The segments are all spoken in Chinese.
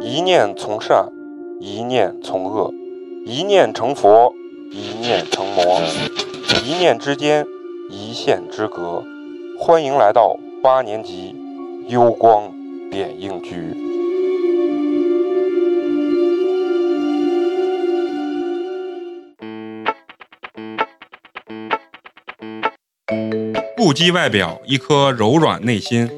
一念从善，一念从恶，一念成佛，一念成魔，一念之间，一线之隔。欢迎来到八年级幽光点映局。不羁外表，一颗柔软内心。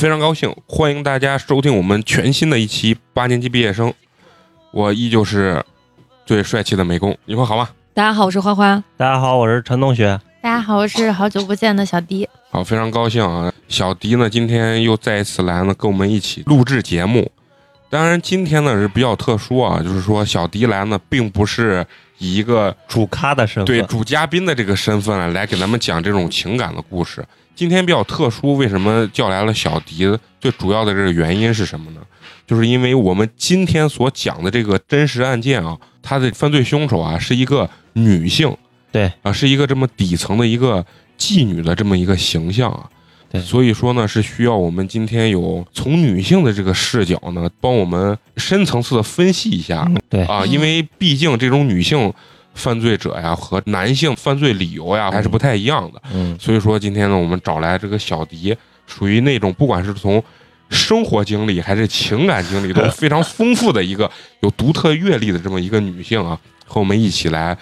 非常高兴，欢迎大家收听我们全新的一期八年级毕业生。我依旧是最帅气的美工，你们好吗？大家好，我是花花。大家好，我是陈同学。大家好，我是好久不见的小迪。好，非常高兴啊！小迪呢，今天又再一次来呢，跟我们一起录制节目。当然，今天呢是比较特殊啊，就是说小迪来呢，并不是以一个主咖的身份，对主嘉宾的这个身份啊，来给咱们讲这种情感的故事。今天比较特殊，为什么叫来了小迪？最主要的这个原因是什么呢？就是因为我们今天所讲的这个真实案件啊，他的犯罪凶手啊是一个女性，对啊，是一个这么底层的一个妓女的这么一个形象啊。对，所以说呢，是需要我们今天有从女性的这个视角呢，帮我们深层次的分析一下。对啊，因为毕竟这种女性犯罪者呀和男性犯罪理由呀还是不太一样的。嗯，所以说今天呢，我们找来这个小迪，属于那种不管是从生活经历还是情感经历都非常丰富的一个有独特阅历的这么一个女性啊，和我们一起来。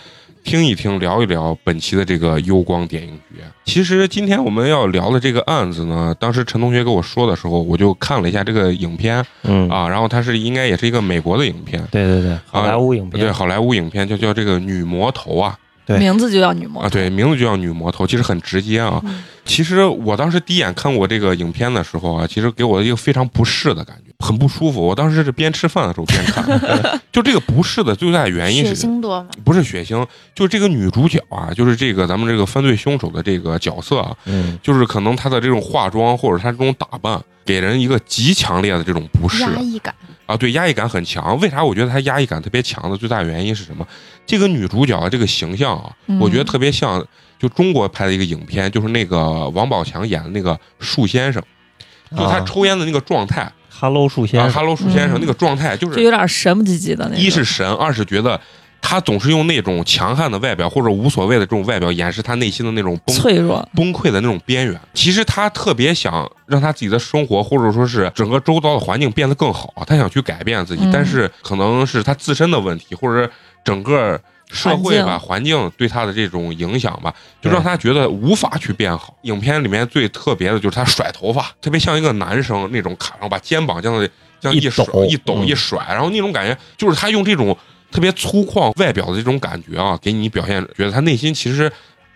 听一听，聊一聊本期的这个幽光电影局。其实今天我们要聊的这个案子呢，当时陈同学跟我说的时候，我就看了一下这个影片，嗯。啊，然后它是应该也是一个美国的影片，对对对，好莱坞影片，对好莱坞影片就叫这个女魔头啊，对。名字就叫女魔啊，对，名字就叫女魔头，其实很直接啊。嗯。其实我当时第一眼看我这个影片的时候啊，其实给我一个非常不适的感觉，很不舒服。我当时是边吃饭的时候边看，就这个不适的最大的原因血是腥多吗？不是血腥，就是这个女主角啊，就是这个咱们这个犯罪凶手的这个角色啊，嗯，就是可能她的这种化妆或者她这种打扮，给人一个极强烈的这种不适压抑感。啊，对，压抑感很强。为啥我觉得她压抑感特别强的最大原因是什么？这个女主角的，这个形象啊，嗯我觉得特别像就中国拍的一个影片，就是那个王宝强演的那个树先生，就他啊抽烟的那个状态，Hello 树先啊生，，Hello 树先生嗯那个状态，就就是有点神不唧唧的那种。一是神，二是觉得他总是用那种强悍的外表或者无所谓的这种外表掩饰他内心的那种崩脆弱，崩溃的那种边缘。其实他特别想让他自己的生活或者说是整个周遭的环境变得更好，他想去改变自己，嗯但是可能是他自身的问题，或者整个。社会吧，环境。对他的这种影响吧，就让他觉得无法去变好。影片里面最特别的就是他甩头发，特别像一个男生那种卡，然后把肩膀这样的这样一抖一抖嗯。一甩，然后那种感觉就是他用这种特别粗犷外表的这种感觉啊，给你表现，觉得他内心其实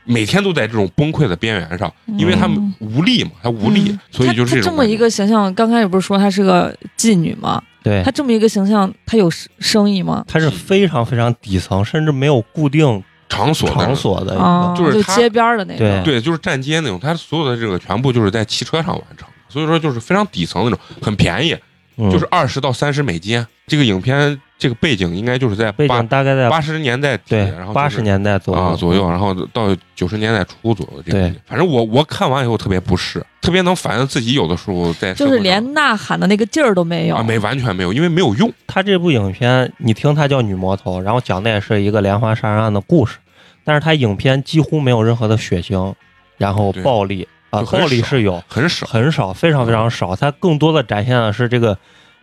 每天都在这种崩溃的边缘上，因为他嗯无力嘛，他无力，嗯。所以就是这么一个形象，刚开始不是说她是个妓女吗？对。他，这么一个形象，他有生生意吗？他是非常非常底层，甚至没有固定场所的场所的一啊，个，就是就街边的那对种。对，就是站街那种，他所有的这个全部就是在汽车上完成，所以说就是非常底层那种，很便宜，嗯就是二十到三十美金。这个影片这个背景应该就是在背八景大概在八十年代底，对然后八十年代左右啊左右，然后到九十年代初左右这个对。反正我我看完以后特别不适，特别能反映自己有的时候在就是连呐喊的那个劲儿都没有，啊没完全没有，因为没有用。他这部影片，你听它叫女魔头，然后讲的也是一个连环杀人案的故事，但是它影片几乎没有任何的血腥，然后暴力啊，就很暴力是有，很少，很少，非常非常少。它更多的展现的是这个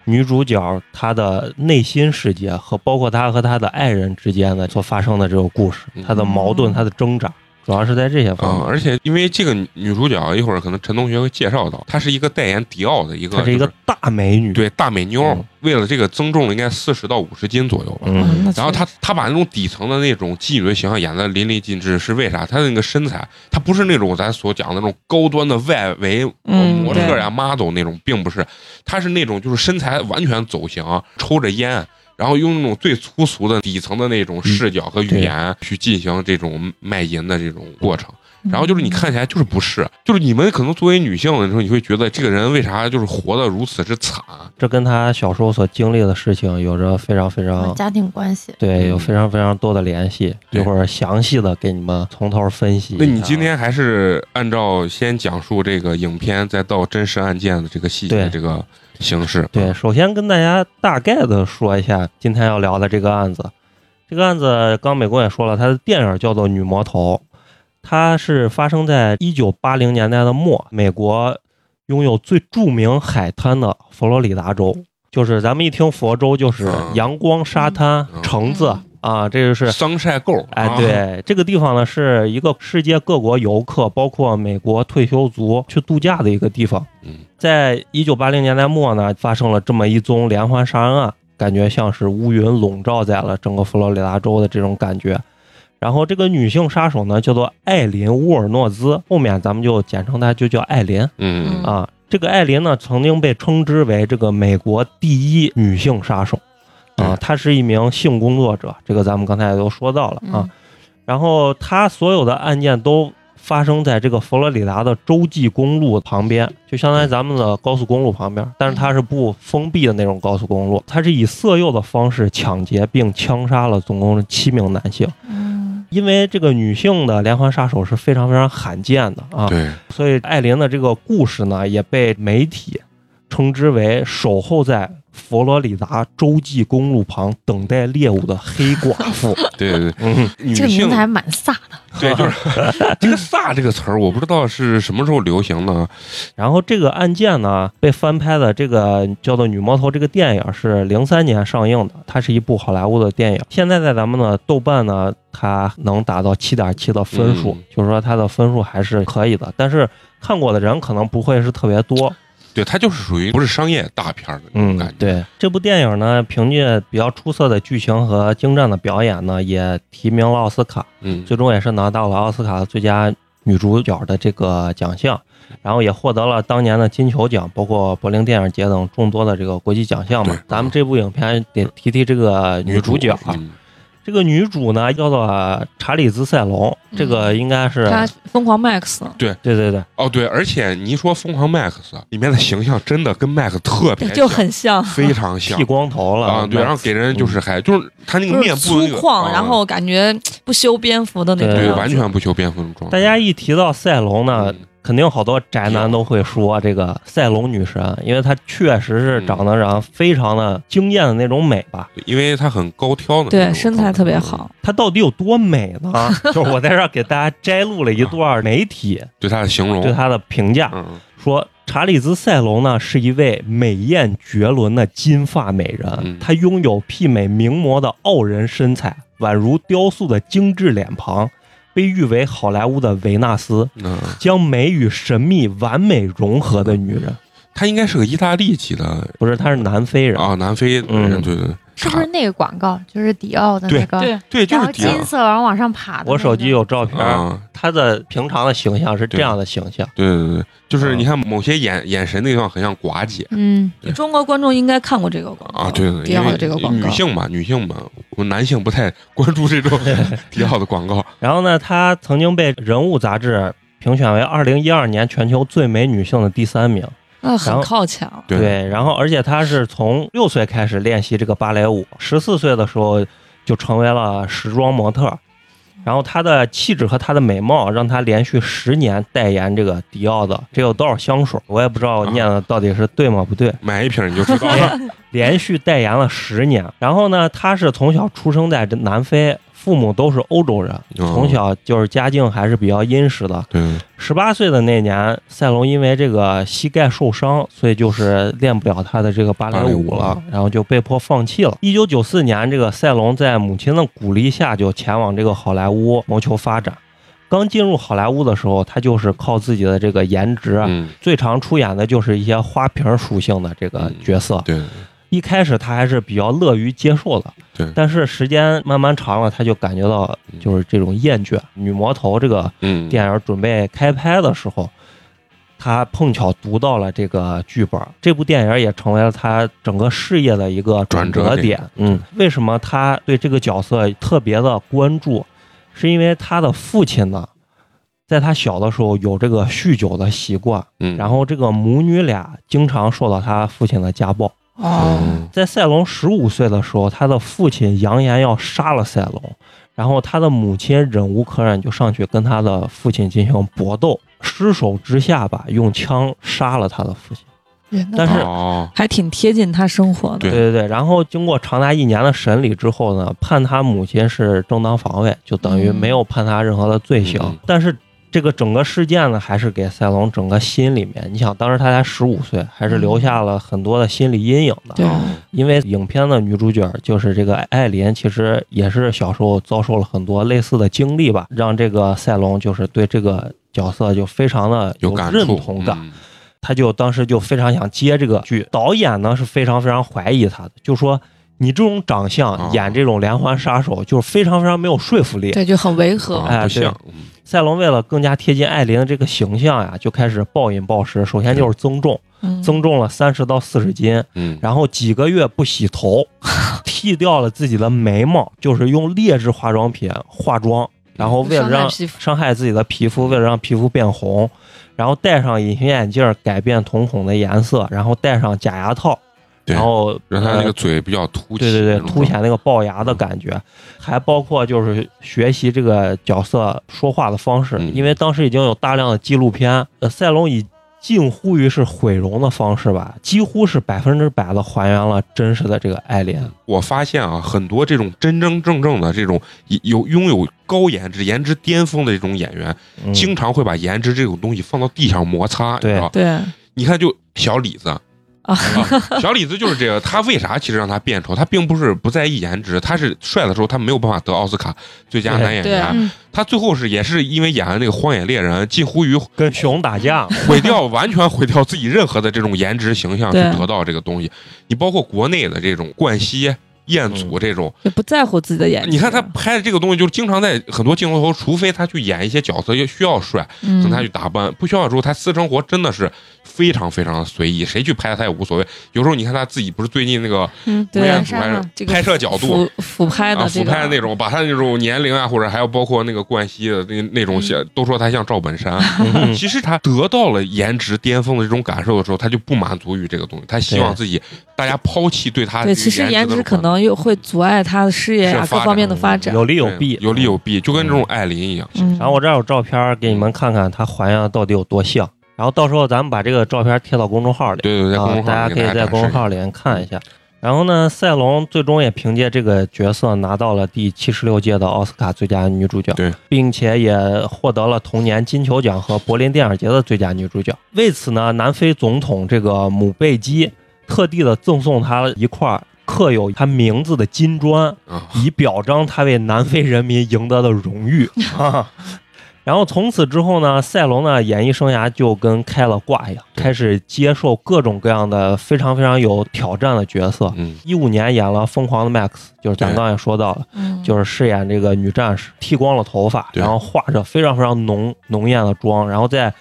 女主角她的内心世界和包括她和她的爱人之间的所发生的这种故事，嗯她的矛盾，嗯她的挣扎。主要是在这些嗯，方面。而且因为这个女主角一会儿可能陈同学会介绍到，她是一个代言迪奥的一个，她是一个大美女，对大美妞，嗯为了这个增重了应该四十到五十斤左右吧。嗯，然后她她把那种底层的那种妓女的形象演得淋漓尽致，是为啥？她的那个身材，她不是那种咱所讲的那种高端的外围模特呀、model 那种，并不是，她是那种就是身材完全走形，抽着烟。然后用那种最粗俗的底层的那种视角和语言去进行这种卖淫的这种过程，然后就是你看起来就是不是，就是你们可能作为女性的时候，你会觉得这个人为啥就是活得如此之惨？这跟他小时候所经历的事情有着非常非常家庭关系，对，有嗯。非常非常多的联系。一会儿详细的给你们从头分析。那你今天还是按照先讲述这个影片，再到真实案件的这个细节这个形式。对，首先跟大家大概的说一下今天要聊的这个案子。这个案子刚美国也说了，它的电影叫做《女魔头》，它是发生在一九八零年代的末，美国拥有最著名海滩的佛罗里达州。就是咱们一听佛州，就是嗯阳光、沙滩、嗯橙子啊，这就是桑晒够，哎，啊，对，这个地方呢是一个世界各国游客，包括美国退休族去度假的一个地方。嗯，在一九八零年代末呢，发生了这么一宗连环杀人案，感觉像是乌云笼罩在了整个佛罗里达州的这种感觉。然后这个女性杀手呢叫做艾琳·沃尔诺兹，后面咱们就简称她就叫艾琳嗯啊。这个艾琳呢曾经被称之为这个美国第一女性杀手啊对，她是一名性工作者，这个咱们刚才也都说到了啊。嗯然后他所有的案件都发生在这个佛罗里达的洲际公路旁边，就相当于咱们的高速公路旁边，但是它是不封闭的那种高速公路。他是以色诱的方式抢劫并枪杀了总共七名男性。嗯，因为这个女性的连环杀手是非常非常罕见的啊，对，所以艾琳的这个故事呢，也被媒体称之为守候在佛罗里达州际公路旁等待猎物的黑寡妇。对对对，嗯，这个名字还蛮飒的。对，就是 这个“飒”这个词儿，我不知道是什么时候流行的。然后这个案件呢，被翻拍的这个叫做《女魔头》这个电影是零三年上映的，它是一部好莱坞的电影。现在在咱们的豆瓣呢，它能达到七点七的分数，嗯就是说它的分数还是可以的。但是看过的人可能不会是特别多。对，它就是属于不是商业大片儿的那种嗯感觉。，对，这部电影呢，凭借比较出色的剧情和精湛的表演呢，也提名了奥斯卡，嗯，最终也是拿到了奥斯卡最佳女主角的这个奖项，然后也获得了当年的金球奖，包括柏林电影节等众多的这个国际奖项嘛。咱们这部影片得提提这个女主角啊，嗯这个女主呢叫做查理兹塞隆，这个应该是她疯狂 Max，对。对对对，哦对，而且你一说《疯狂 Max》里面的形象真的跟 Max 特别就像很像，非常像。剃光头了啊，对，然后给人就是还就是他那个面部那个粗犷，啊。然后感觉不修边幅的那种对完全不修边幅那种状态。大家一提到赛隆呢，嗯肯定好多宅男都会说这个赛隆女神，因为她确实是长得让非常的惊艳的那种美吧。因为她很高挑的对身材特别好，她到底有多美呢？就是我在这儿给大家摘录了一段媒体对她的形容，对她的评价，嗯。说查理兹塞隆呢是一位美艳绝伦的金发美人，嗯。她拥有媲美名模的傲人身材，宛如雕塑的精致脸庞，被誉为好莱坞的维纳斯。嗯，将美与神秘完美融合的女人，她应该是个意大利籍的不是，她是南非人。啊，南非人，嗯对对，是不是那个广告？就是迪奥的那个，对，对，就是迪奥金色然后往上爬的那个。我手机有照片，啊，她的平常的形象是这样的形象。对对对，就是嗯你看某些眼眼神那地方很像寡姐嗯，中国观众应该看过这个广告啊，对对，迪奥因为的这个广告女，性嘛，女性嘛，我们男性不太关注这种 迪奥的广告，然后呢，她曾经被《人物》杂志评选为二零一二年全球最美女性的第三名。那很靠前了。对然后而且她是从六岁开始练习这个芭蕾舞，十四岁的时候就成为了时装模特。然后她的气质和她的美貌，让她连续十年代言这个迪奥的这有多少香水，我也不知道我念的到底是对吗？不对。买一瓶你就知道了。连续代言了十年。然后呢，他是从小出生在这南非，父母都是欧洲人，哦从小就是家境还是比较殷实的。对，十八岁的那年，赛龙因为这个膝盖受伤，所以就是练不了他的这个芭蕾舞了，然后就被迫放弃了。一九九四年，这个赛龙在母亲的鼓励下，就前往这个好莱坞谋求发展。刚进入好莱坞的时候，他就是靠自己的这个颜值，啊嗯，最常出演的就是一些花瓶属性的这个嗯角色。对，一开始他还是比较乐于接受的，对但是时间慢慢长了，他就感觉到就是这种厌倦。女魔头这个嗯，电影准备开拍的时候，他碰巧读到了这个剧本，这部电影也成为了他整个事业的一个转折转折点。嗯，为什么他对这个角色特别的关注？是因为他的父亲呢，在他小的时候有这个酗酒的习惯，嗯，然后这个母女俩经常受到他父亲的家暴。哦，嗯在赛隆十五岁的时候，他的父亲扬言要杀了赛隆，然后他的母亲忍无可忍，就上去跟他的父亲进行搏斗，失手之下吧，用枪杀了他的父亲。但是哦，还挺贴近他生活的。对对对对，然后经过长达一年的审理之后呢，判他母亲是正当防卫，就等于嗯没有判他任何的罪行。嗯但是这个整个事件呢，还是给赛龙整个心里面，你想当时他才十五岁，还是留下了很多的心理阴影的。因为影片的女主角就是这个艾琳，其实也是小时候遭受了很多类似的经历吧，让这个赛龙就是对这个角色就非常的有认同感。嗯他就当时就非常想接这个剧，导演呢是非常非常怀疑他的，就说你这种长相哦演这种连环杀手，就是非常非常没有说服力。对，就很违和。哎对。赛隆为了更加贴近艾琳的这个形象呀，就开始暴饮暴食，首先就是增重，嗯。增重了三十到四十斤，嗯，然后几个月不洗头，剃掉了自己的眉毛，就是用劣质化妆品化妆，然后为了让伤害皮肤。伤害自己的皮肤，为了让皮肤变红，然后戴上隐形眼镜改变瞳孔的颜色，然后戴上假牙套，对然后让他那个呃嘴比较凸起，对对对，凸显那个龅牙的感觉，还包括就是学习这个角色说话的方式，嗯因为当时已经有大量的纪录片，呃，赛龙以近乎于是毁容的方式吧，几乎是百分之百的还原了真实的这个艾莲。我发现啊，很多这种真真正正的这种有拥有高颜值、颜值巅峰的这种演员，嗯经常会把颜值这种东西放到地上摩擦，你对知道？对你看，就小李子。啊，小李子就是这个，他为啥其实让他变丑？他并不是不在意颜值，他是帅的时候他没有办法得奥斯卡最佳男演员。嗯他最后是也是因为演了那个《荒野猎人》，近乎于跟熊打架，毁掉，完全毁掉自己任何的这种颜值形象，去得到这个东西。你包括国内的这种冠希、彦祖这种，就不在乎自己的眼睛。你看他拍的这个东西，就是经常在很多镜头头，除非他去演一些角色也需要帅，嗯，跟他去打扮，不需要的时候，他私生活真的是非常非常的随意，谁去拍他也无所谓。有时候你看他自己不是最近那个嗯，吴彦对祖还是这个拍摄角度。俯俯拍啊，的俯拍的那种，把他那种年龄啊，或者还有包括那个冠希的那那种写，都说他像赵本山。嗯其实他得到了颜值巅峰的这种感受的时候，他就不满足于这个东西，他希望自己大家抛弃对他对，这个其实颜值的可能又会阻碍他的事业啊各方面的发展。有利有弊。有利有弊，就跟这种艾琳一样。嗯，然后我这儿有照片给你们看看，它还原到底有多像。然后到时候咱们把这个照片贴到公众号里，对对对，大家可以在公众号里面看一下。然后呢，赛龙最终也凭借这个角色拿到了第七十六届的奥斯卡最佳女主角，对，并且也获得了同年金球奖和柏林电影节的最佳女主角。为此呢，南非总统这个姆贝基特地的赠送她一块刻有他名字的金砖，啊，以表彰他为南非人民赢得的荣誉。啊。然后从此之后呢，赛隆的演艺生涯就跟开了挂一样，开始接受各种各样的非常非常有挑战的角色。嗯，一五年演了《疯狂的 Max》，就是咱刚才说到了，嗯。就是饰演这个女战士，剃光了头发，然后化着非常非常浓浓艳的妆，然后在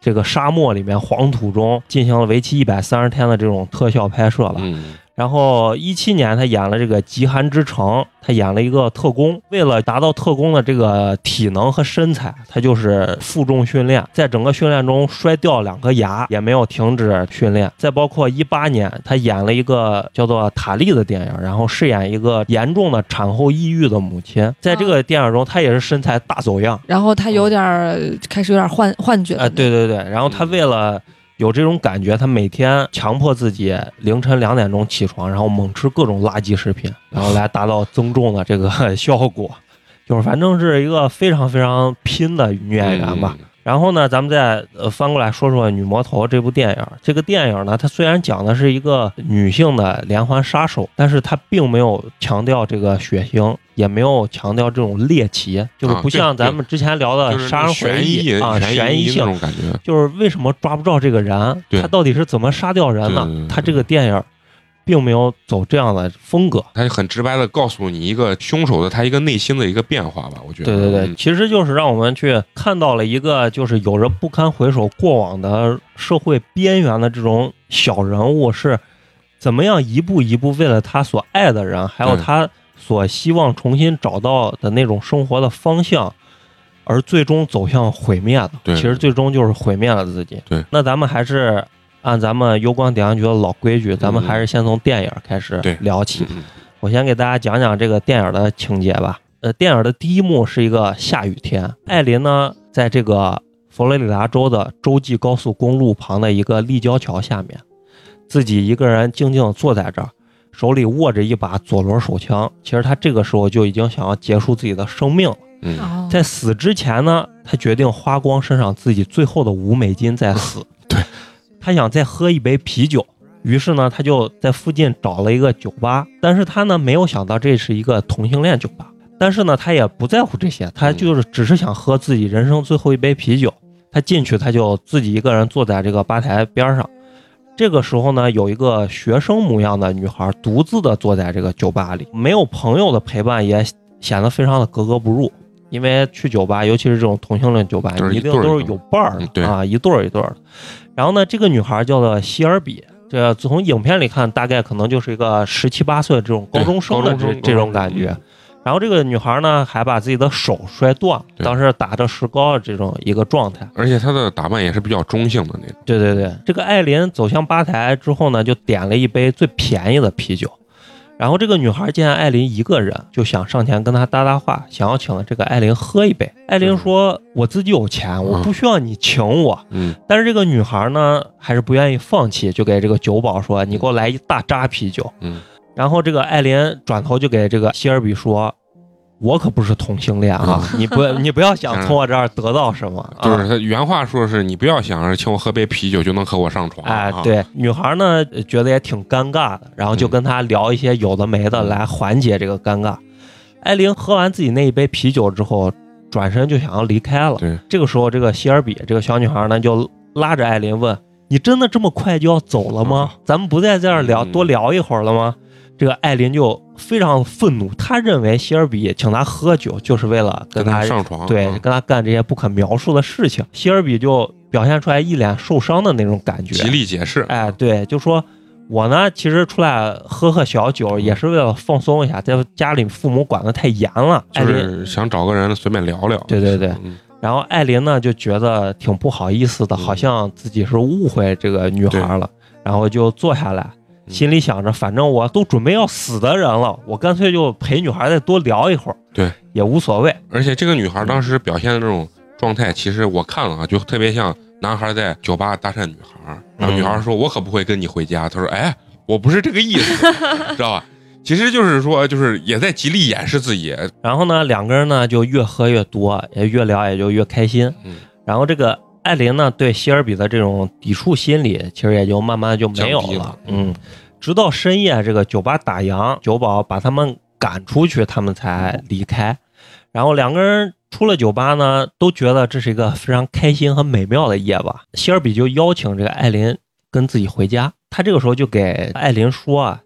这个沙漠里面黄土中进行了为期一百三十天的这种特效拍摄吧。嗯，然后一七年他演了这个《极寒之城》，他演了一个特工，为了达到特工的这个体能和身材，他就是负重训练，在整个训练中摔掉两颗牙，也没有停止训练。再包括一八年，他演了一个叫做《塔利》的电影，然后饰演一个严重的产后抑郁的母亲。在这个电影中，他也是身材大走样。然后他有点儿开始有点幻幻觉了哎，对对对，然后他为了有这种感觉，他每天强迫自己凌晨两点钟起床，然后猛吃各种垃圾食品，然后来达到增重的这个 效果。就是反正是一个非常非常拼的女演员吧。然后呢，咱们再呃翻过来说说《女魔头》这部电影。这个电影呢，它虽然讲的是一个女性的连环杀手，但是它并没有强调这个血腥，也没有强调这种猎奇，就是不像咱们之前聊的杀人回悬忆疑啊悬疑性，感觉。就是为什么抓不着这个人，他到底是怎么杀掉人的对对对？他这个电影并没有走这样的风格。他就很直白的告诉你一个凶手的他一个内心的一个变化吧，我觉得。对对对，嗯其实就是让我们去看到了一个就是有着不堪回首过往的社会边缘的这种小人物是怎么样一步一步为了他所爱的人，还有他所希望重新找到的那种生活的方向，而最终走向毁灭的。对其实最终就是毁灭了自己。对，那咱们还是按咱们油光点亮局的老规矩，咱们还是先从电影开始聊起。嗯我先给大家讲讲这个电影的情节吧。呃，电影的第一幕是一个下雨天，艾琳呢在这个佛罗里达州的洲际高速公路旁的一个立交桥下面，自己一个人静静地坐在这儿，手里握着一把左轮手枪。其实他这个时候就已经想要结束自己的生命了。嗯哦，在死之前呢，他决定花光身上自己最后的五美金再死。对，他想再喝一杯啤酒，于是呢，他就在附近找了一个酒吧，但是他呢没有想到这是一个同性恋酒吧，但是呢他也不在乎这些，他就是只是想喝自己人生最后一杯啤酒。他进去，他就自己一个人坐在这个吧台边上。这个时候呢，有一个学生模样的女孩独自的坐在这个酒吧里，没有朋友的陪伴，也显得非常的格格不入。因为去酒吧，尤其是这种同性恋酒吧，你一定都是有伴儿的啊，一对儿一对儿的。然后呢，这个女孩叫做希尔比，这从影片里看，大概可能就是一个十七八岁的这种高中生的这这种感觉。然后这个女孩呢，还把自己的手摔断，对当时打着石膏的这种一个状态。而且她的打扮也是比较中性的那种。对对对，这个艾琳走向吧台之后呢，就点了一杯最便宜的啤酒。然后这个女孩见艾琳一个人，就想上前跟她搭搭话，想要请这个艾琳喝一杯。艾琳说：“我自己有钱，我不需要你请我。嗯，但是这个女孩呢，还是不愿意放弃，就给这个酒保说：“你给我来一大扎啤酒。”嗯，然后这个艾琳转头就给这个希尔比说：“我可不是同性恋啊，你不你不要想从我这儿得到什么。啊”就是他原话说是：“你不要想着请我喝杯啤酒就能和我上床。”哎啊，，对，女孩呢呃觉得也挺尴尬的，然后就跟他聊一些有的没的嗯来缓解这个尴尬。艾琳喝完自己那一杯啤酒之后，转身就想要离开了。对，这个时候，这个希尔比这个小女孩呢就拉着艾琳问：“你真的这么快就要走了吗？咱们不在这儿聊嗯多聊一会儿了吗？”这个艾琳就非常愤怒，她认为希尔比请她喝酒就是为了跟他上床。对，啊跟他干这些不可描述的事情。希尔比就表现出来一脸受伤的那种感觉，极力解释。哎，对，就说我呢，其实出来喝喝小酒也是为了放松一下，在家里父母管得太严了。就，是想找个人随便聊聊。对对对嗯，然后艾琳呢就觉得挺不好意思的，嗯好像自己是误会这个女孩了，然后就坐下来。嗯心里想着，反正我都准备要死的人了，我干脆就陪女孩再多聊一会儿，对，也无所谓。而且这个女孩当时表现的这种状态，其实我看了啊，就特别像男孩在酒吧搭讪女孩，然后女孩说：“我可不会跟你回家。”他说：“哎，我不是这个意思，知道吧？”其实就是说，就是也在极力掩饰自己。然后呢，两个人呢就越喝越多，也越聊也就越开心。嗯，然后这个艾琳呢对希尔比的这种抵触心理，其实也就慢慢就没有了了。嗯，直到深夜，这个酒吧打烊，酒保把他们赶出去，他们才离开。然后两个人出了酒吧呢，都觉得这是一个非常开心和美妙的夜晚。希尔比就邀请这个艾琳跟自己回家。他这个时候就给艾琳说啊。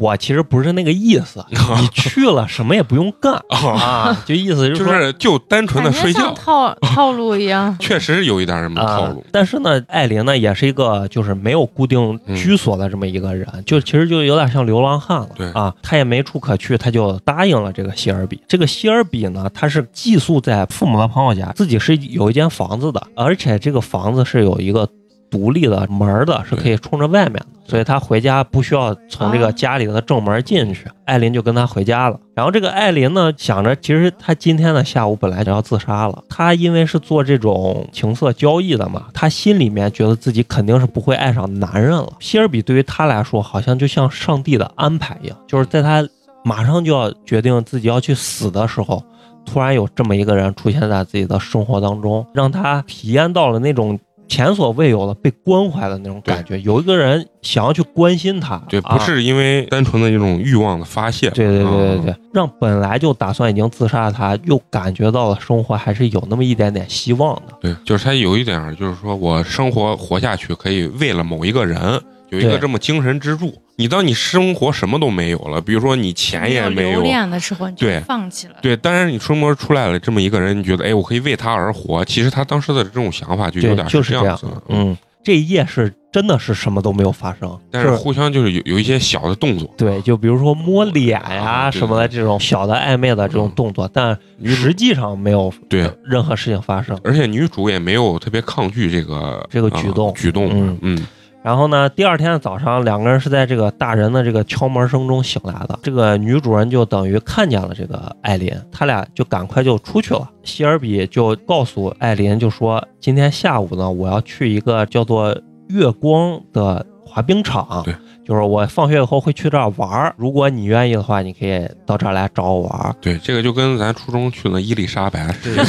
我其实不是那个意思，你去了什么也不用干 啊，就意思就说是就单纯的睡觉像，套套路一样。确实有一点什么套啊路。。但是呢，艾琳呢也是一个就是没有固定居所的这么一个人，就其实就有点像流浪汉了。对啊，他也没处可去，他就答应了这个希尔比。这个希尔比呢，他是寄宿在父母的朋友家，自己是有一间房子的，而且这个房子是有一个独立的门的，是可以冲着外面的，所以他回家不需要从这个家里的正门进去。艾琳就跟他回家了。然后这个艾琳呢，想着其实他今天的下午本来就要自杀了，他因为是做这种情色交易的嘛，他心里面觉得自己肯定是不会爱上男人了。希尔比对于他来说，好像就像上帝的安排一样，就是在他马上就要决定自己要去死的时候，突然有这么一个人出现在自己的生活当中，让他体验到了那种前所未有的被关怀的那种感觉。有一个人想要去关心他，对，啊不是因为单纯的一种欲望的发泄，对对对对啊对，让本来就打算已经自杀的他，又感觉到了生活还是有那么一点点希望的。对，就是他有一点，就是说我生活活下去，可以为了某一个人有一个这么精神支柱。你当你生活什么都没有了，比如说你钱也没有，留恋的时候你就对放弃了。对，当然你生活出来了这么一个人，你觉得哎，我可以为他而活。其实他当时的这种想法就有，点就是这样子，。嗯，这一夜是真的是什么都没有发生，但是互相就是有有一些小的动作，对，就比如说摸脸呀、啊什么的这种小的暧昧的这种动作，但实际上没有对，任何事情发生。而且女主也没有特别抗拒这个这个举动啊举动，嗯嗯然后呢，第二天的早上，两个人是在这个大人的这个敲门声中醒来的。这个女主人就等于看见了这个艾琳，他俩就赶快就出去了。希尔比就告诉艾琳，就说今天下午呢，我要去一个叫做月光的滑冰场，对，就是我放学以后会去这儿玩儿。如果你愿意的话，你可以到这儿来找我玩儿，对，这个就跟咱初中去的伊丽莎白是一样。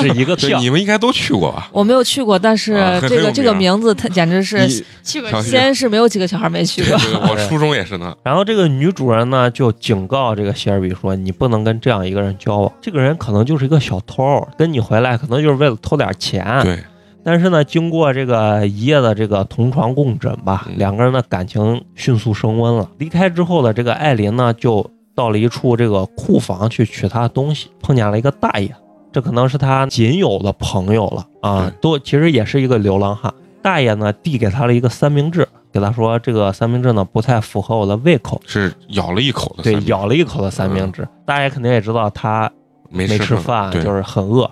是一个对，票。你们应该都去过吧？我没有去过，但是这个这个名名字，它简直是你去过小西安市没有几个小孩没去过。对对，我 初中也是呢。然后这个女主人呢，就警告这个希尔比说：“你不能跟这样一个人交往，这个人可能就是一个小偷，跟你回来可能就是为了偷点钱。对，但是呢，经过这个一夜的这个同床共枕吧，嗯两个人的感情迅速升温了。离开之后的这个艾琳呢，就到了一处这个库房去取她的东西，碰见了一个大爷，这可能是他仅有的朋友了啊，都其实也是一个流浪汉。大爷呢，递给他了一个三明治，给他说这个三明治呢不太符合我的胃口。是咬了一口的对，咬了一口的三明治。大爷肯定也知道他没没吃吃饭，对，就是很饿。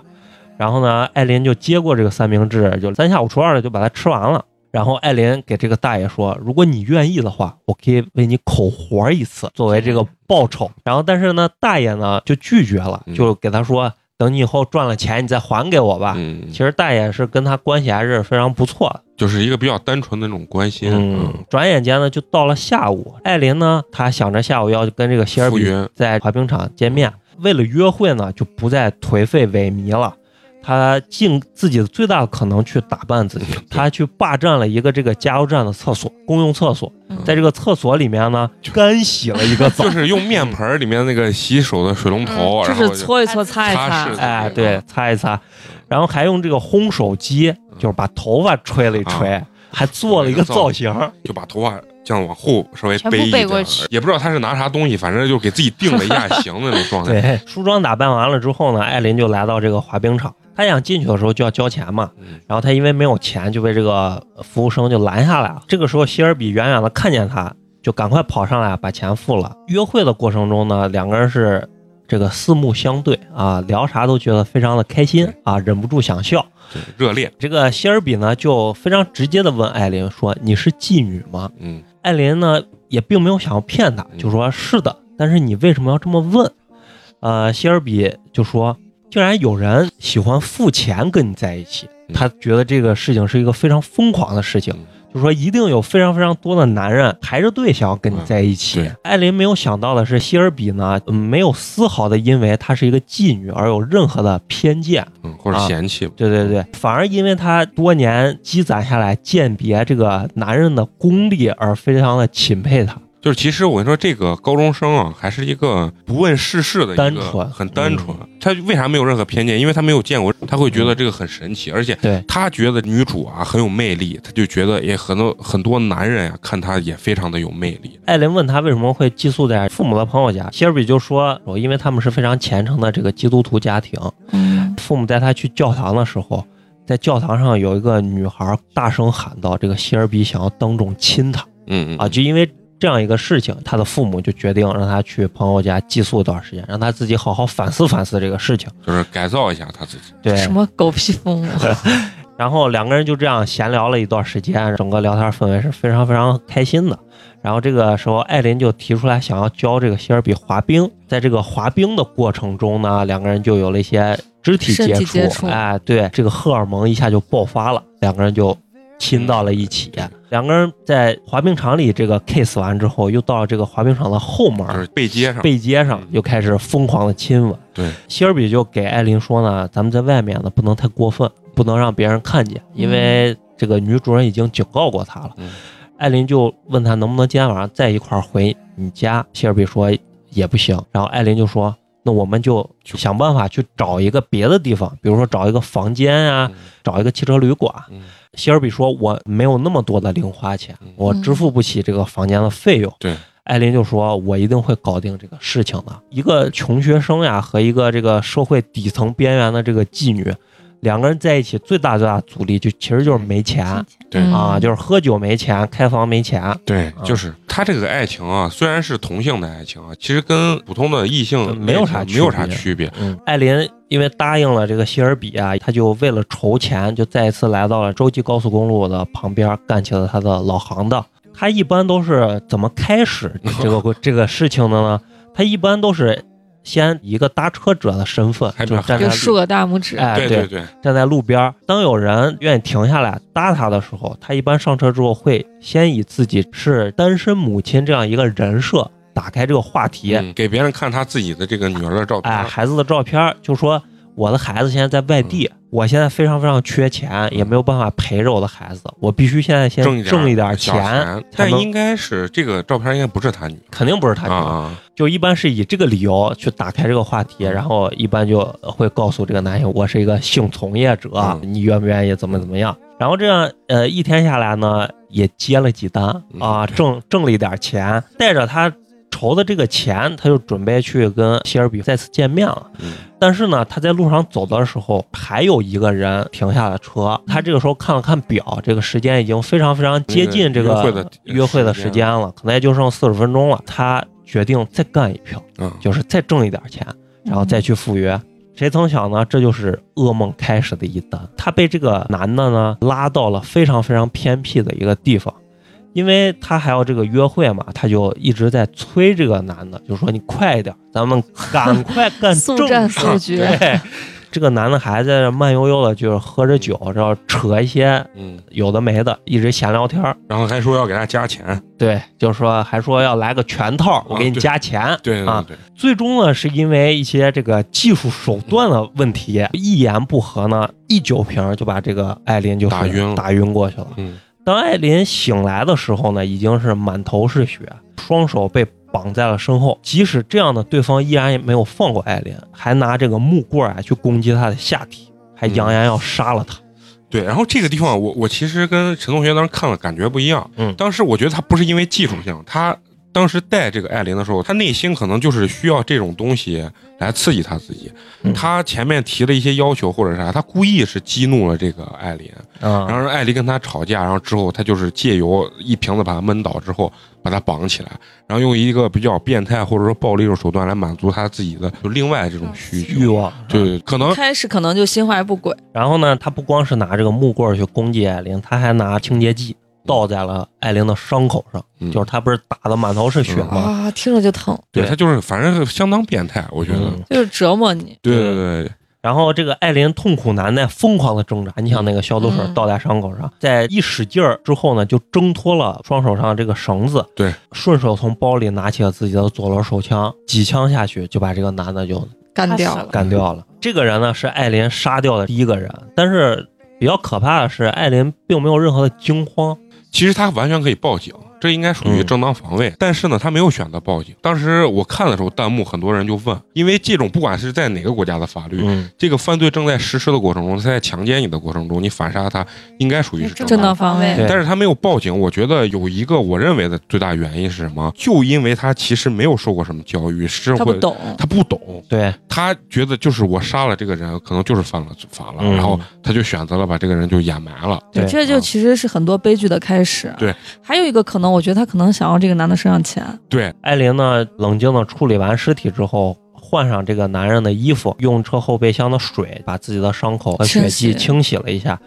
然后呢，艾琳就接过这个三明治，就三下五除二的就把它吃完了。然后艾琳给这个大爷说：“如果你愿意的话，我可以为你口活一次，作为这个报酬。”然后，但是呢，大爷呢就拒绝了，嗯就给他说：“等你以后赚了钱，你再还给我吧。嗯，其实大爷是跟他关系还是非常不错的。就是一个比较单纯的那种关心。嗯，转眼间呢，就到了下午。艾琳呢，她想着下午要跟这个希尔比在滑冰场见面，为了约会呢，就不再颓废萎靡了。她尽自己的最大的可能去打扮自己，他去霸占了一个这个加油站的厕所，公用厕所，嗯。在这个厕所里面呢，干洗了一个澡。就，是用面盆里面那个洗手的水龙头，然后就是搓一搓，擦一擦。哎，对，擦一擦，然后还用这个烘手机，就是把头发吹了一吹，还做了一个造型，就把头发这样往后稍微背一点背过去。也不知道他是拿啥东西，反正就给自己定了一下型的那种状态。对，梳妆打扮完了之后呢，艾琳就来到这个滑冰场。她想进去的时候就要交钱嘛，嗯然后他因为没有钱，就被这个服务生就拦下来了。这个时候，希尔比远远的看见他，就赶快跑上来把钱付了。约会的过程中呢，两个人是这个四目相对啊，聊啥都觉得非常的开心啊，忍不住想笑。热烈，这个希尔比呢，就非常直接的问艾琳说：“你是妓女吗？”嗯，艾琳呢也并没有想要骗他，就说是的，但是你为什么要这么问？呃，希尔比就说，竟然有人喜欢付钱跟你在一起，嗯他觉得这个事情是一个非常疯狂的事情嗯。就说一定有非常非常多的男人排着队想要跟你在一起。嗯艾琳没有想到的是，希尔比呢，嗯没有丝毫的因为她是一个妓女而有任何的偏见。嗯，或者啊嫌弃，对对对，反而因为她多年积攒下来鉴别这个男人的功力而非常的钦佩他。就是其实我跟你说，这个高中生啊，还是一个不问世事的一个单纯很单纯。他为啥没有任何偏见？因为他没有见过，他会觉得这个很神奇，而且对他觉得女主啊很有魅力，他就觉得也很多很多男人啊、看她也非常的有魅力。艾琳问他为什么会寄宿在父母的朋友家，希尔比就说：“说因为他们是非常虔诚的这个基督徒家庭，嗯，父母带他去教堂的时候，在教堂上有一个女孩大声喊道：‘这个希尔比想要当众亲她嗯嗯啊！’就因为这样一个事情，他的父母就决定让他去朋友家寄宿一段时间，让他自己好好反思反思这个事情。就是改造一下他自己。对，什么狗屁父母？然后两个人就这样闲聊了一段时间，整个聊天氛围是非常非常开心的。然后这个时候，艾琳就提出来想要教这个希尔比滑冰。在这个滑冰的过程中呢，两个人就有了一些肢体接触，身体接触哎，对，这个荷尔蒙一下就爆发了，两个人就亲到了一起。两个人在滑冰场里这个 kiss 完之后，又到了这个滑冰场的后门就是背街上，背街上，又开始疯狂的亲吻。对，希尔比就给艾琳说呢，咱们在外面呢不能太过分，不能让别人看见，因为这个女主人已经警告过他了。嗯艾琳就问他能不能今天晚上再一块儿回你家，希尔比说也不行。然后艾琳就说，那我们就去想办法去找一个别的地方，比如说找一个房间呀、嗯找一个汽车旅馆。嗯希尔比说：“我没有那么多的零花钱嗯，我支付不起这个房间的费用。”对，艾琳就说：“我一定会搞定这个事情的。”一个穷学生呀，和一个这个社会底层边缘的这个妓女，两个人在一起最大最大的阻力就其实就是没钱对嗯啊，就是喝酒没钱，开房没钱。对，就是他这个爱情啊，虽然是同性的爱情啊，其实跟普通的异性没有啥没有啥区别区别。嗯，艾琳因为答应了这个希尔比啊，他就为了筹钱，就再一次来到了洲际高速公路的旁边，干起了他的老行当。他一般都是怎么开始这个 这个事情的呢？他一般都是先以一个搭车者的身份，就站在就竖个大拇指，哎对对对，站在路边儿。当有人愿意停下来搭他的时候，他一般上车之后会先以自己是单身母亲这样一个人设打开这个话题，嗯给别人看他自己的这个女儿的照片。哎，孩子的照片儿，就说我的孩子现在在外地，嗯。我现在非常非常缺钱，也没有办法陪着我的孩子，我必须现在先挣一挣一点小钱，但应该是这个照片应该不是他女肯定不是他女，啊啊，就一般是以这个理由去打开这个话题，嗯。然后一般就会告诉这个男性，我是一个性从业者，嗯。你愿不愿意怎么怎么样？然后这样呃一天下来呢，也接了几单嗯。啊，挣挣了一点钱，带着他筹的这个钱，他就准备去跟希尔比再次见面了。嗯但是呢，他在路上走的时候，还有一个人停下了车。他这个时候看了看表，这个时间已经非常非常接近这个约会的时间了，可能也就剩四十分钟了。他决定再干一票，嗯，就是再挣一点钱，然后再去赴约。谁曾想呢？这就是噩梦开始的一单。他被这个男的呢拉到了非常非常偏僻的一个地方，因为他还要这个约会嘛，他就一直在催这个男的，就说你快一点，咱们赶快干速正事。对，这个男的还在这慢悠悠的，就是喝着酒，然后扯一些嗯，有的没的，一直闲聊天儿。然后还说要给他加钱，对，就是说还说要来个全套，我给你加钱。对啊对对，最终呢，是因为一些这个技术手段的问题，一言不合呢，一酒瓶就把这个艾琳就打晕了打晕过去了。嗯当艾琳醒来的时候呢，已经是满头是血，双手被绑在了身后。即使这样呢，对方依然也没有放过艾琳，还拿这个木棍儿啊去攻击她的下体，还扬言要杀了她。对。然后这个地方，我我其实跟陈同学当时看了感觉不一样。嗯当时我觉得他不是因为技术性，他当时带这个艾琳的时候，他内心可能就是需要这种东西来刺激他自己。嗯他前面提了一些要求或者啥，他故意是激怒了这个艾琳，然啊，后让艾琳跟他吵架，然后之后他就是借由一瓶子把他闷倒之后，把他绑起来，然后用一个比较变态或者说暴力的手段来满足他自己的就另外这种需求。欲望。对，可能开始可能就心怀不轨，然后呢，他不光是拿这个木棍去攻击艾琳，他还拿清洁剂倒在了艾琳的伤口上，嗯就是他不是打的满头是血嗯吗？啊，听着就疼，对对他就是反正是相当变态，我觉得。嗯就是折磨你。对对对，然后这个艾琳痛苦难耐，疯狂的挣扎。你想那个消毒水嗯倒在伤口上，在一使劲儿之后呢，就挣脱了双手上这个绳子，对，顺手从包里拿起了自己的左轮手枪，几枪下去就把这个男的就干掉了，干掉了。这个人呢是艾琳杀掉的第一个人，但是比较可怕的是，艾琳并没有任何的惊慌。其实他完全可以报警，这应该属于嗯正当防卫。但是呢，他没有选择报警。当时我看的时候，弹幕很多人就问，因为这种不管是在哪个国家的法律，嗯，这个犯罪正在实施的过程中，他在强奸你的过程中，你反杀他，应该属于是正当当防卫但是他没有报警，我觉得有一个我认为的最大原因是什么？就因为他其实没有受过什么教育，是会他不懂，他不懂，对，他觉得就是我杀了这个人，可能就是犯了法了，嗯然后他就选择了把这个人就掩埋了。对这就其实是很多悲剧的开始。对，还有一个可能，我觉得他可能想要这个男的身上钱，对，艾琳呢，冷静的处理完尸体之后，换上这个男人的衣服，用车后备箱的水把自己的伤口和血迹清洗了一下，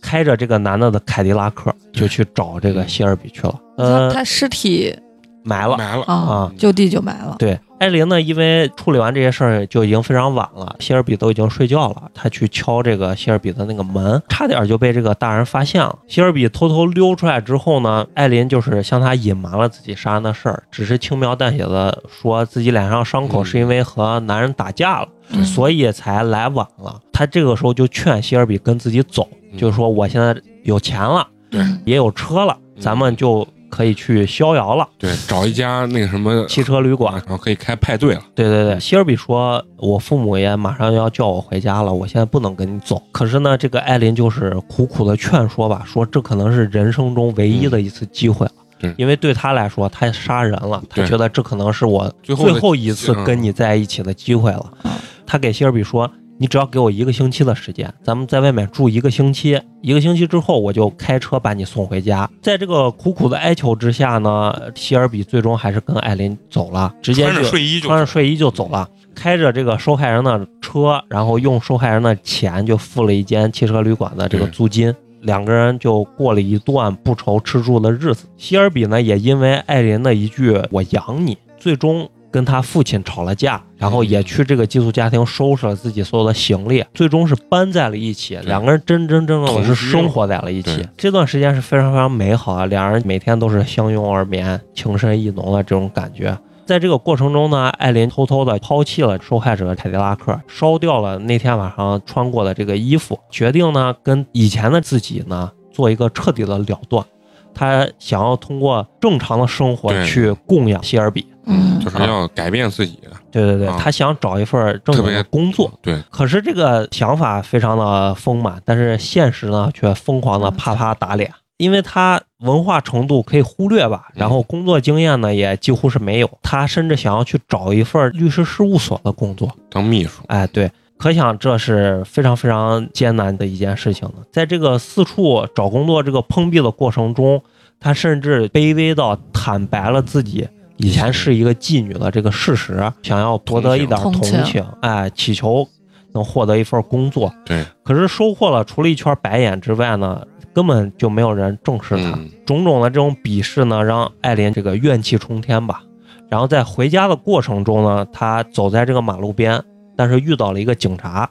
开着这个男的的凯迪拉克就去找这个希尔比去了。他呃，他尸体埋了埋了。啊啊。就地就埋了。对，艾琳呢，因为处理完这些事儿就已经非常晚了，希尔比都已经睡觉了。他去敲这个希尔比的那个门，差点就被这个大人发现了。希尔比偷偷溜出来之后呢，艾琳就是向他隐瞒了自己杀人的事儿，只是轻描淡写的说自己脸上伤口是因为和男人打架了，嗯所以才来晚了。他这个时候就劝希尔比跟自己走，嗯就是说我现在有钱了，对也有车了，嗯咱们就可以去逍遥了。对，找一家那个什么汽车旅馆然，后可以开派对了。对对对，希尔比说：“我父母也马上要叫我回家了，我现在不能跟你走。”可是呢，这个艾琳就是苦苦的劝说吧，说这可能是人生中唯一的一次机会了。对因为对他来说，他杀人了，他觉得这可能是我最后最后一次跟你在一起的机会了。嗯他给希尔比说：“你只要给我一个星期的时间，咱们在外面住一个星期，一个星期之后我就开车把你送回家。”在这个苦苦的哀求之下呢，希尔比最终还是跟艾琳走了，直接穿着睡衣就穿着睡衣就走了，开着这个受害人的车，然后用受害人的钱就付了一间汽车旅馆的这个租金。两个人就过了一段不愁吃住的日子。希尔比呢，也因为艾琳的一句“我养你”，最终跟他父亲吵了架，然后也去这个寄宿家庭收拾了自己所有的行李，最终是搬在了一起。两个人真真正正的是生活在了一起。这段时间是非常非常美好啊，两人每天都是相拥而眠、情深意浓的这种感觉。在这个过程中呢，艾琳偷偷的抛弃了受害者凯迪拉克，烧掉了那天晚上穿过的这个衣服，决定呢跟以前的自己呢做一个彻底的了断。她想要通过正常的生活去供养希尔比。嗯。就是要改变自己，对对对，啊。她想找一份正经特别的工作。对，可是这个想法非常的丰满，但是现实呢却疯狂的啪啪打脸。因为他文化程度可以忽略吧，然后工作经验呢也几乎是没有，他甚至想要去找一份律师事务所的工作。当秘书，哎，对，可想这是非常非常艰难的一件事情了。在这个四处找工作这个碰壁的过程中，他甚至卑微到坦白了自己以前是一个妓女的这个事实，想要博得一点同同情情，哎，祈求能获得一份工作。对，可是收获了除了一圈白眼之外呢，根本就没有人重视他。嗯种种的这种鄙视呢，让艾琳这个怨气冲天吧。然后在回家的过程中呢，他走在这个马路边，但是遇到了一个警察。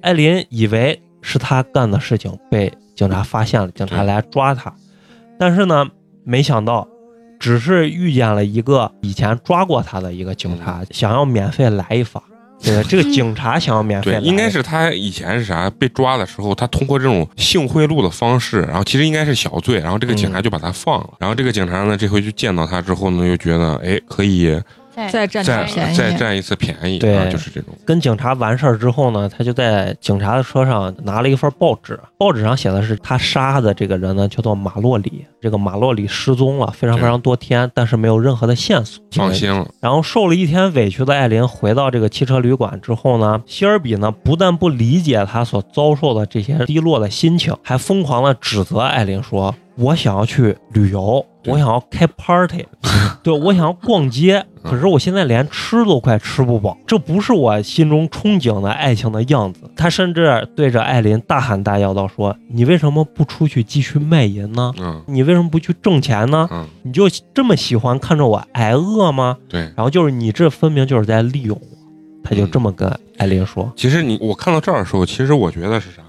艾琳以为是他干的事情被警察发现了，警察来抓他。但是呢，没想到只是遇见了一个以前抓过他的一个警察，想要免费来一发。对，这个警察想要免费对，应该是他以前是啥被抓的时候，他通过这种性贿赂的方式，然后其实应该是小罪，然后这个警察就把他放了，然后这个警察呢这回就见到他之后呢，又觉得哎可以再占便宜，再占一次便宜，对。啊，就是这种，跟警察完事儿之后呢，他就在警察的车上拿了一份报纸，报纸上写的是他杀的这个人呢叫做马洛里，这个马洛里失踪了非常非常多天，但是没有任何的线索。放心了，然后受了一天委屈的艾琳回到这个汽车旅馆之后呢，希尔比呢不但不理解他所遭受的这些低落的心情，还疯狂的指责艾琳说：“我想要去旅游，我想要开 party，对我想要逛街，可是我现在连吃都快吃不饱，这不是我心中憧憬的爱情的样子。”他甚至对着艾琳大喊大叫道：“说你为什么不出去继续卖淫呢？嗯你为什么不去挣钱呢？嗯，你就这么喜欢看着我挨饿吗？”对。然后就是你这分明就是在利用我，他就这么跟艾琳说。其实你我看到这儿的时候，其实我觉得是啥？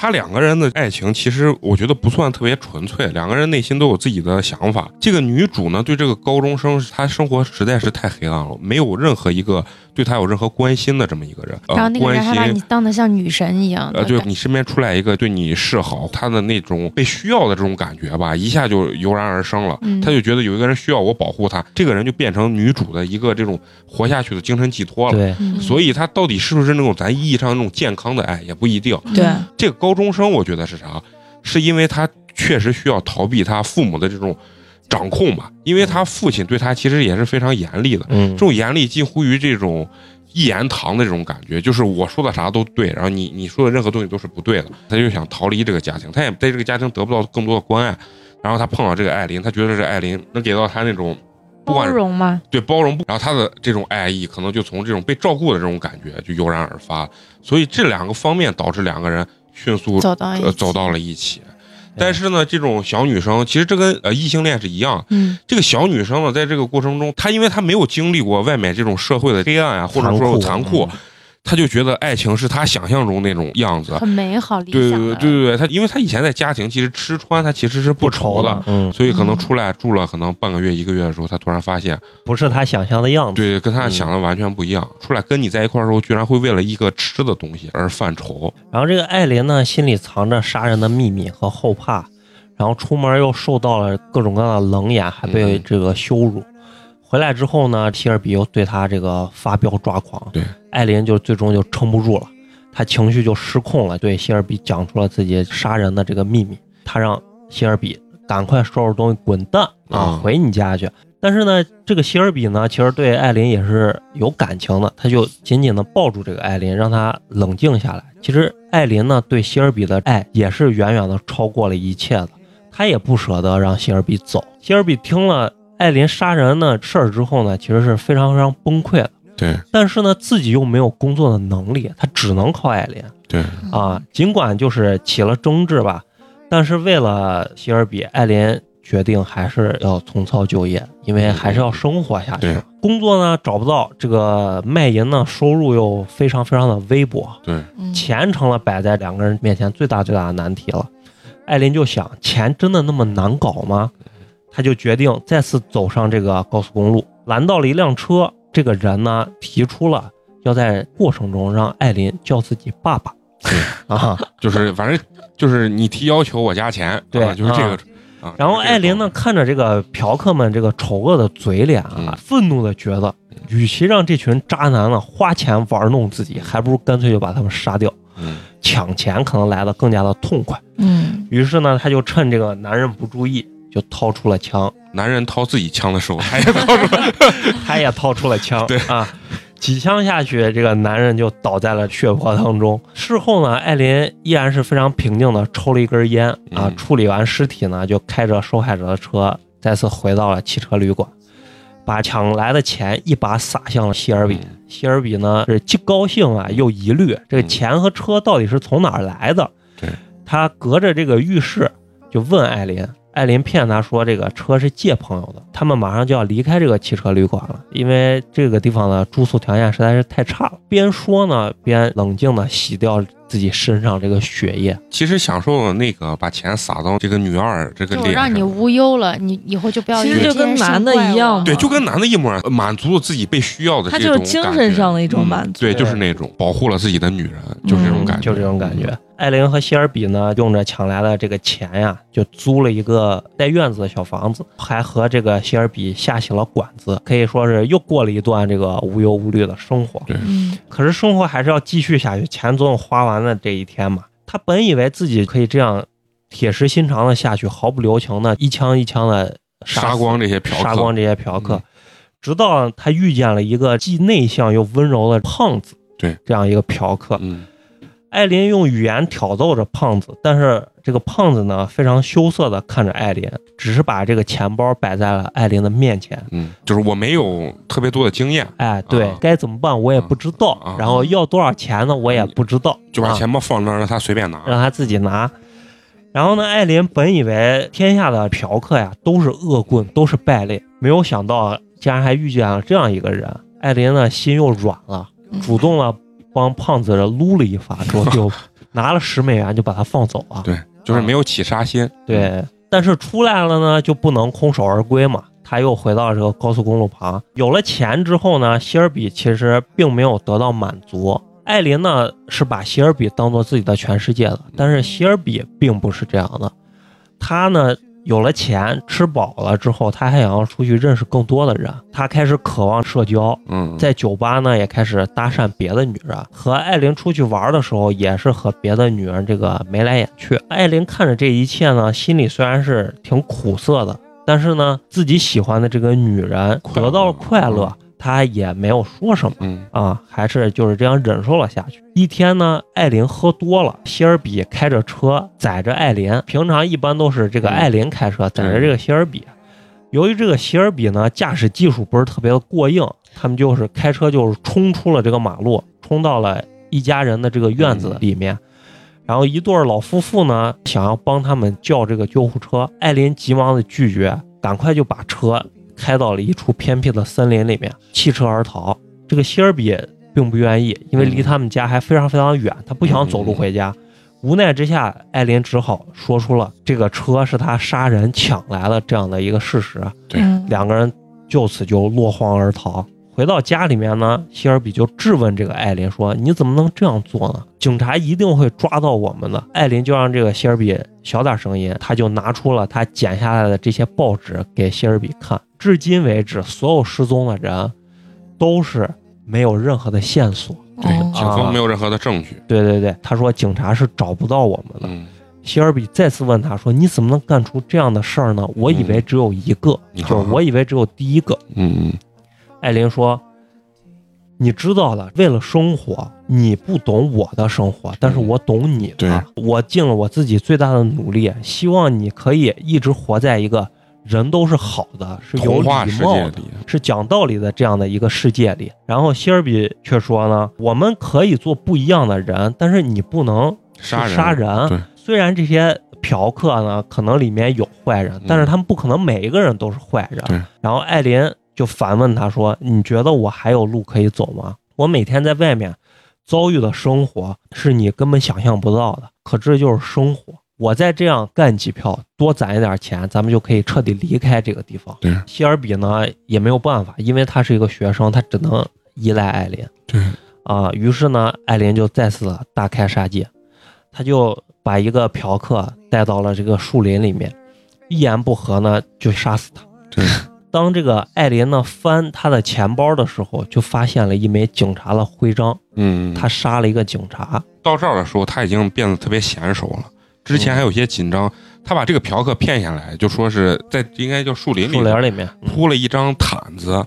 他两个人的爱情，其实我觉得不算特别纯粹，两个人内心都有自己的想法。这个女主呢，对这个高中生，她生活实在是太黑暗了，没有任何一个对他有任何关心的这么一个人。呃然后那个关人还把你心。当得像女神一样呃，对你身边出来一个对你示好，他的那种被需要的这种感觉吧，一下就油然而生了。嗯他就觉得有一个人需要我保护他，这个人就变成女主的一个这种活下去的精神寄托了。对，嗯所以他到底是不是那种咱意义上那种健康的爱也不一定。对，这个高中生，我觉得是啥？是因为他确实需要逃避他父母的这种掌控吧，因为他父亲对他其实也是非常严厉的，嗯这，种严厉近乎于这种一言堂的这种感觉，就是我说的啥都对，然后你你说的任何东西都是不对的，他就想逃离这个家庭，他也在这个家庭得不到更多的关爱，然后他碰到这个艾琳，他觉得这艾琳能给到他那种。不包管容吗，对包容，然后他的这种爱意可能就从这种被照顾的这种感觉就油然而发，所以这两个方面导致两个人迅速走到呃走到了一起。但是呢，这种小女生其实这跟呃异性恋是一样，嗯。这个小女生呢，在这个过程中，她因为她没有经历过外面这种社会的黑暗啊，或者说残酷，嗯她就觉得爱情是他想象中那种样子。很美好理对对想。对对对，他因为他以前在家庭其实吃穿他其实是不愁的，嗯，所以可能出来住了可能半个月一个月的时候，他突然发现，不是他想象的样子。对，跟他想的完全不一样。出来跟你在一块儿的时候，居然会为了一个吃的东西而犯愁。然后这个艾琳呢，心里藏着杀人的秘密和后怕，然后出门又受到了各种各样的冷眼，还被嗯这个羞辱。回来之后呢，希尔比又对他这个发飙抓狂，对，艾琳就最终就撑不住了，他情绪就失控了，对希尔比讲出了自己杀人的这个秘密，他让希尔比赶快收拾东西滚蛋啊，啊回你家去。但是呢，这个希尔比呢，其实对艾琳也是有感情的，他就紧紧的抱住这个艾琳，让她冷静下来。其实艾琳呢，对希尔比的爱也是远远的超过了一切的，她也不舍得让希尔比走。希尔比听了艾琳杀人的事儿之后呢，其实是非常非常崩溃的。对但是呢，自己又没有工作的能力，他只能靠艾琳对，啊。尽管就是起了争执吧，但是为了希尔比，艾琳决定还是要重操旧业，因为还是要生活下去对。工作呢找不到，这个卖淫呢收入又非常非常的微薄，对，嗯钱成了摆在两个人面前最大最大的难题了。艾琳就想，钱真的那么难搞吗？他就决定再次走上这个高速公路，拦到了一辆车。这个人呢提出了要在过程中让艾琳叫自己爸爸。啊，就是反正就是你提要求我加钱，对啊就是这个。啊然后艾琳呢，看着这个嫖客们这个丑恶的嘴脸啊，嗯愤怒的觉得，与其让这群渣男呢花钱玩弄自己，还不如干脆就把他们杀掉，嗯抢钱可能来的更加的痛快。嗯于是呢，他就趁这个男人不注意，就掏出了枪，男人掏自己枪的时候，他也掏出来。他也掏出了枪，对。啊，几枪下去，这个男人就倒在了血泊当中。事后呢，艾琳依然是非常平静的抽了一根烟啊，嗯。处理完尸体呢，就开着受害者的车，再次回到了汽车旅馆，把抢来的钱一把撒向了希尔比。嗯。希尔比呢是既高兴啊又疑虑，这个嗯。钱和车到底是从哪儿来的？对，他隔着这个浴室就问艾琳，艾琳骗他说这个车是借朋友的，他们马上就要离开这个汽车旅馆了，因为这个地方的住宿条件实在是太差了。边说呢，边冷静的洗掉自己身上这个血液。其实享受那个把钱撒到这个女二这个脸就让你。无忧了，你以后就不要其实就跟男的一样对，就跟男的一模一样，满足了自己被需要的他这种就是精神上的一种嗯满足。对，就是那种保护了自己的女人，就是这种嗯感觉，就这种感觉。艾琳和希尔比呢，用着抢来的这个钱呀，就租了一个带院子的小房子，还和这个希尔比下起了馆子，可以说是又过了一段这个无忧无虑的生活。对嗯可是生活还是要继续下去，钱总有花完的这一天嘛。他本以为自己可以这样铁石心肠的下去，毫不留情的一枪一枪的杀光这些嫖客，杀光这些嫖客，嗯直到他遇见了一个既内向又温柔的胖子，对，这样一个嫖客。嗯，艾琳用语言挑逗着胖子，但是这个胖子呢，非常羞涩的看着艾琳，只是把这个钱包摆在了艾琳的面前。嗯，就是我没有特别多的经验，哎，对，啊该怎么办我也不知道，啊然后要多少钱呢，我也不知道，啊就把钱包放那儿让他随便拿。让他自己拿。然后呢，艾琳本以为天下的嫖客呀都是恶棍，都是败类，没有想到竟然还遇见了这样一个人。艾琳呢心又软了，嗯主动了帮胖子撸了一发，之后就 拿了十美元就把他放走了。对，就是没有起杀心。对，但是出来了呢，就不能空手而归嘛。他又回到这个高速公路旁，有了钱之后呢，希尔比其实并没有得到满足。艾琳呢是把希尔比当做自己的全世界的，但是希尔比并不是这样的。他呢有了钱，吃饱了之后，他还想要出去认识更多的人，他开始渴望社交，嗯，在酒吧呢也开始搭讪别的女人，和艾琳出去玩的时候也是和别的女人这个眉来眼去。艾琳看着这一切呢，心里虽然是挺苦涩的，但是呢，自己喜欢的这个女人得到了快乐，她也没有说什么。嗯啊，还是就是这样忍受了下去。一天呢，艾琳喝多了，希尔比开着车载着艾琳。平常一般都是这个嗯艾琳开车载着这个希尔比。由于这个希尔比呢驾驶技术不是特别的过硬，他们就是开车就是冲出了这个马路，冲到了一家人的这个院子里面。然后一对儿老夫妇呢，想要帮他们叫这个救护车，艾琳急忙的拒绝，赶快就把车开到了一处偏僻的森林里面，弃车而逃。这个希尔比并不愿意，因为离他们家还非常非常远，他不想走路回家。无奈之下，艾琳只好说出了这个车是他杀人抢来的这样的一个事实。对嗯两个人就此就落荒而逃。回到家里面呢，希尔比就质问这个艾琳说：“你怎么能这样做呢？警察一定会抓到我们的。”艾琳就让这个希尔比小点声音，他就拿出了他剪下来的这些报纸给希尔比看。至今为止，所有失踪的人都是没有任何的线索。对，哦警方没有任何的证据。对对对，他说警察是找不到我们的。嗯，希尔比再次问他说：“你怎么能干出这样的事儿呢？我以为只有一个，嗯就是我以为只有第一个。”嗯嗯艾琳说：“你知道了，为了生活，你不懂我的生活，但是我懂你对的。我尽了我自己最大的努力，希望你可以一直活在一个人都是好的，是有礼貌的，是讲道理的这样的一个世界里。然后希尔比却说呢，我们可以做不一样的人，但是你不能去杀人杀人。虽然这些嫖客呢，可能里面有坏人，但是他们不可能每一个人都是坏人。对然后艾琳就反问他说：“你觉得我还有路可以走吗？我每天在外面遭遇的生活是你根本想象不到的。可这就是生活。我再这样干几票，多攒一点钱，咱们就可以彻底离开这个地方。”对希尔比呢也没有办法，因为他是一个学生，他只能依赖艾琳。对，啊，于是呢，艾琳就再次大开杀戒，他就把一个嫖客带到了这个树林里面，一言不合呢就杀死他。对，当这个艾琳呢翻他的钱包的时候，就发现了一枚警察的徽章，嗯，他杀了一个警察。到这儿的时候，他已经变得特别娴熟了。之前还有些紧张，他把这个嫖客骗下来，就说是在应该叫树林里树林里面，嗯铺了一张毯子，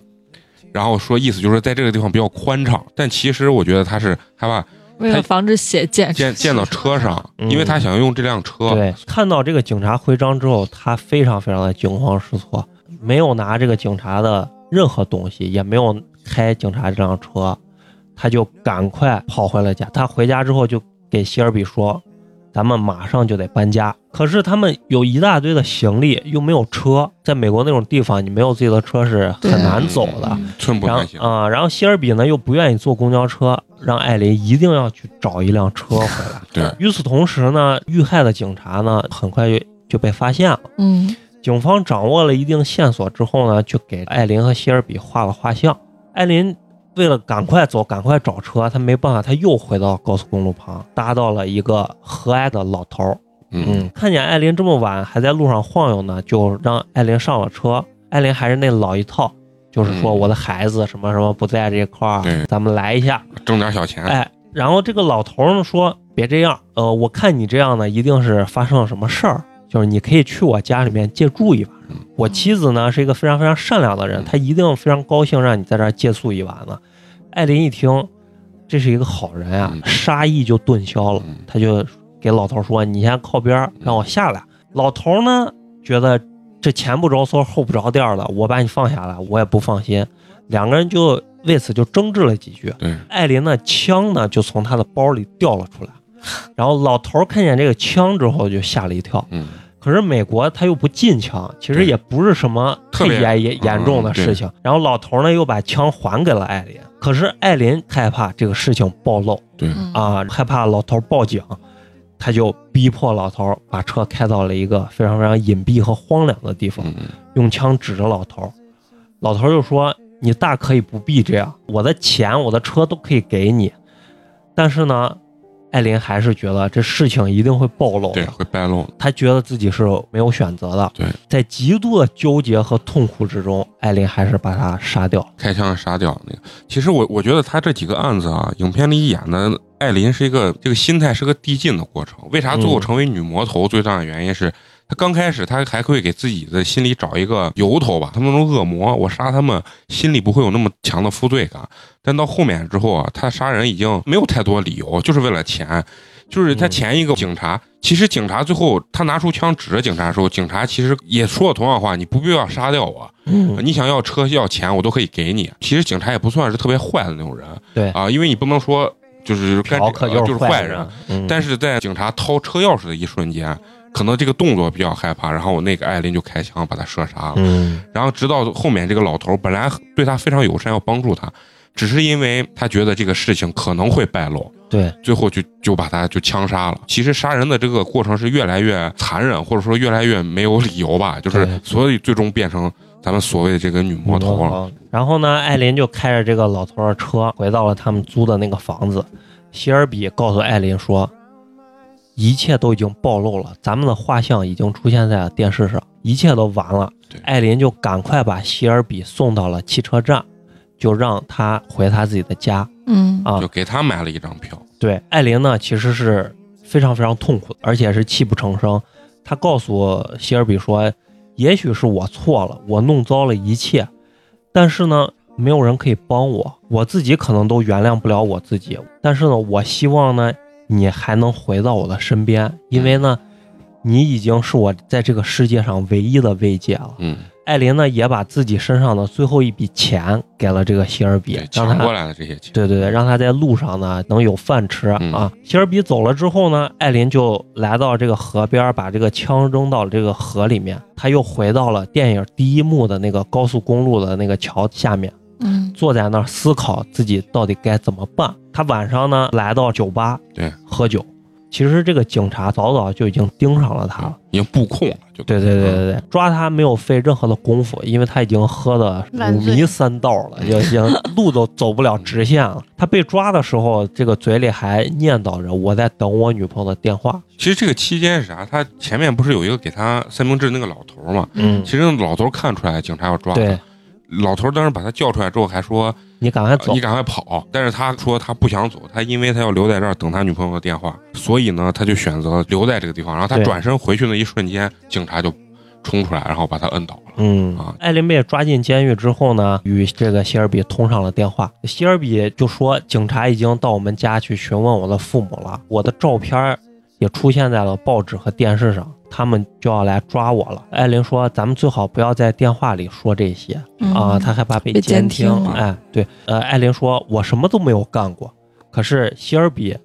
然后说意思就是在这个地方比较宽敞。但其实我觉得他是害怕为了防止血溅溅溅到车上，嗯因为他想用这辆车。对，看到这个警察徽章之后，他非常非常的惊慌失措，没有拿这个警察的任何东西，也没有开警察这辆车，他就赶快跑回了家。他回家之后就给希尔比说：“咱们马上就得搬家。”可是他们有一大堆的行李，又没有车，在美国那种地方，你没有自己的车是很难走的。嗯寸步然后难行。啊、然后希尔比呢又不愿意坐公交车，让艾琳一定要去找一辆车回来。对，与此同时呢，遇害的警察呢很快就就被发现了。嗯警方掌握了一定线索之后呢，就给艾琳和希尔比画了画像。艾琳为了赶快走，赶快找车，他没办法，他又回到高速公路旁，搭到了一个和蔼的老头儿。嗯嗯，看见艾琳这么晚还在路上晃悠呢，就让艾琳上了车。艾琳还是那老一套，就是说嗯我的孩子什么什么不在这块儿对，咱们来一下。挣点小钱。哎，然后这个老头儿呢说：“别这样，呃，我看你这样呢，一定是发生了什么事儿，就是你可以去我家里面借住一晚上。我妻子呢是一个非常非常善良的人，她一定非常高兴让你在这儿借宿一晚呢。”艾琳一听，这是一个好人啊嗯，杀意就顿消了嗯，他就给老头说：“你先靠边，让我下来。”老头呢觉得这前不着村后不着店的，我把你放下来，我也不放心。两个人就为此就争执了几句。艾琳的枪呢就从他的包里掉了出来，然后老头看见这个枪之后就吓了一跳。嗯，可是美国他又不禁枪，其实也不是什么特特别严严严重的事情。然后老头儿呢又把枪还给了艾琳，可是艾琳害怕这个事情暴露对，嗯啊，害怕老头儿报警，他就逼迫老头儿把车开到了一个非常非常隐蔽和荒凉的地方。用枪指着老头儿，老头儿就说：“你大可以不必这样，我的钱、我的车都可以给你。”但是呢，艾琳还是觉得这事情一定会暴露对，会败露的。她觉得自己是没有选择的。对，在极度的纠结和痛苦之中，艾琳还是把他杀掉。开枪杀掉那个。其实我我觉得他这几个案子啊，影片里演的艾琳是一个这个心态是个递进的过程。为啥最后嗯成为女魔头？最大的原因是她刚开始他还会给自己的心里找一个由头吧，他们那种恶魔，我杀他们心里不会有那么强的负罪感。但到后面之后啊，他杀人已经没有太多理由，就是为了钱。就是他嗯前一个警察，其实警察最后他拿出枪指着警察的时候，警察其实也说了同样话：你不必要杀掉我，嗯，你想要车要钱，我都可以给你。其实警察也不算是特别坏的那种人，对啊，因为你不能说就是干嫖客这个就是坏人。，嗯，但是在警察掏车钥匙的一瞬间，可能这个动作比较害怕，然后我那个艾琳就开枪把他射杀了。嗯然后直到后面这个老头本来对他非常友善，要帮助他，只是因为他觉得这个事情可能会败露，对，最后就就把他就枪杀了。其实杀人的这个过程是越来越残忍，或者说越来越没有理由吧，就是所以最终变成咱们所谓的这个女魔头了。然后呢，艾琳就开着这个老头的车回到了他们租的那个房子。希尔比告诉艾琳说，一切都已经暴露了，咱们的画像已经出现在了电视上，一切都完了。艾琳就赶快把希尔比送到了汽车站，就让他回他自己的家嗯啊就。给他买了一张票，对，艾琳呢其实是非常非常痛苦的，而且是泣不成声。她告诉希尔比说：“也许是我错了，我弄糟了一切，但是呢，没有人可以帮我，我自己可能都原谅不了我自己。但是呢，我希望呢，你还能回到我的身边，因为呢，你已经是我在这个世界上唯一的慰藉了。”嗯，艾琳呢也把自己身上的最后一笔钱给了这个希尔比对，，让他抢过来的这些钱，对对对，让他在路上呢能有饭吃、嗯啊。希尔比走了之后呢，艾琳就来到这个河边，把这个枪扔到了这个河里面。他又回到了电影第一幕的那个高速公路的那个桥下面，嗯坐在那儿思考自己到底该怎么办。他晚上呢来到酒吧，对，喝酒。其实这个警察早早就已经盯上了他了。已经布控了，就对对对嗯对对，抓他没有费任何的功夫，因为他已经喝的五迷三道了，就已经路都走不了直线了。他被抓的时候，这个嘴里还念叨着：“我在等我女朋友的电话。其实这个期间是啥？他前面不是有一个给他三明治那个老头嘛？嗯其实老头看出来警察要抓对他，老头当时把他叫出来之后还说：“你赶快走你。赶快跑！”但是他说他不想走，他因为他要留在这儿等他女朋友的电话，所以呢，他就选择留在这个地方。然后他转身回去那一瞬间，警察就冲出来，然后把他摁倒了。嗯啊，艾琳被抓进监狱之后呢，与这个希尔比通上了电话。希尔比就说，警察已经到我们家去询问我的父母了，我的照片也出现在了报纸和电视上，他们就要来抓我了。艾琳说，咱们最好不要在电话里说这些啊，她害怕被被监听。听哎，对，呃，艾琳说，我什么都没有干过，可是希尔比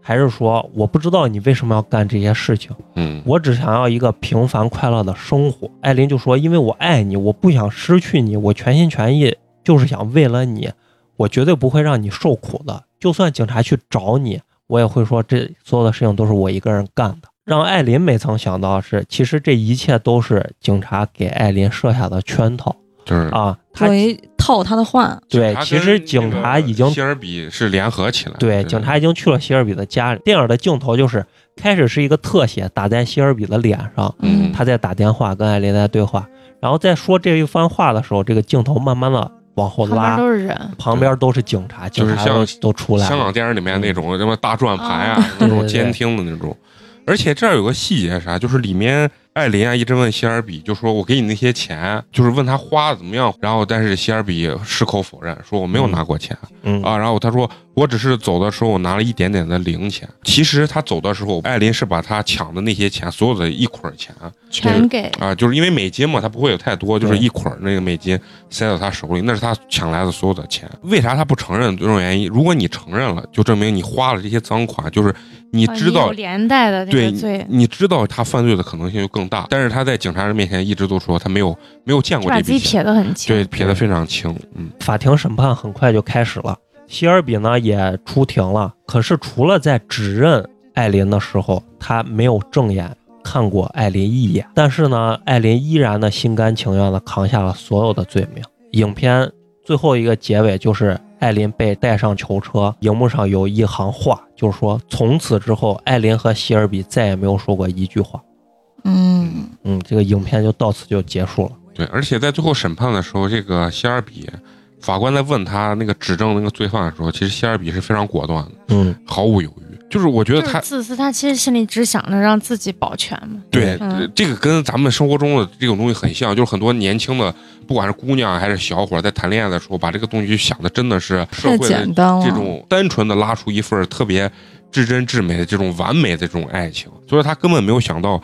还是说，我不知道你为什么要干这些事情。嗯，我只想要一个平凡快乐的生活。艾琳就说：“因为我爱你，我不想失去你，我全心全意就是想为了你，我绝对不会让你受苦的。就算警察去找你，我也会说这所有的事情都是我一个人干的。”让艾琳没曾想到的是，其实这一切都是警察给艾琳设下的圈套就是啊！他套他的话，对，其实警察已经希尔比是联合起来，对，警察已经去了希尔比的家里。电影的镜头就是开始是一个特写打在希尔比的脸上，嗯他在打电话跟艾琳在对话，然后在说这一番话的时候，这个镜头慢慢的往后旁边拉，都是人，旁边都是警察，就是警察都像都出来。香港电影里面那种什么大转盘啊啊，那种监听的那种。而且这儿有个细节啥，就是里面艾琳啊一直问希尔比，就说我给你那些钱，就是问他花的怎么样。然后但是希尔比矢口否认，说我没有拿过钱、嗯啊。然后他说我只是走的时候我拿了一点点的零钱。其实他走的时候，艾琳是把他抢的那些钱，所有的一捆儿钱全给啊，就是因为美金嘛，他不会有太多，就是一捆儿那个美金塞到他手里，那是他抢来的所有的钱。为啥他不承认？这种原因，如果你承认了，就证明你花了这些赃款，就是你啊知道有连带的那对罪，你知道他犯罪的可能性就更大。但是他在警察人面前一直都说他没有没有见过这笔钱，撇得很轻。对，撇得非常轻。嗯，法庭审判很快就开始了，希尔比呢也出庭了。可是除了在指认艾琳的时候，他没有正眼看过艾琳一眼。但是呢，艾琳依然的心甘情愿的扛下了所有的罪名。影片最后一个结尾就是艾琳被带上囚车，荧幕上有一行话，就是说从此之后，艾琳和希尔比再也没有说过一句话。嗯嗯，这个影片就到此就结束了。对。而且在最后审判的时候，这个希尔比法官在问他那个指证那个罪犯的时候，其实希尔比是非常果断的，嗯，毫无犹豫。就是我觉得他自私，他其实心里只想着让自己保全嘛。对，这个跟咱们生活中的这种东西很像，就是很多年轻的，不管是姑娘还是小伙，在谈恋爱的时候，把这个东西想的真的是社太会的简单了，这种单纯的拉出一份特别至真至美的这种完美的这种爱情，所以他根本没有想到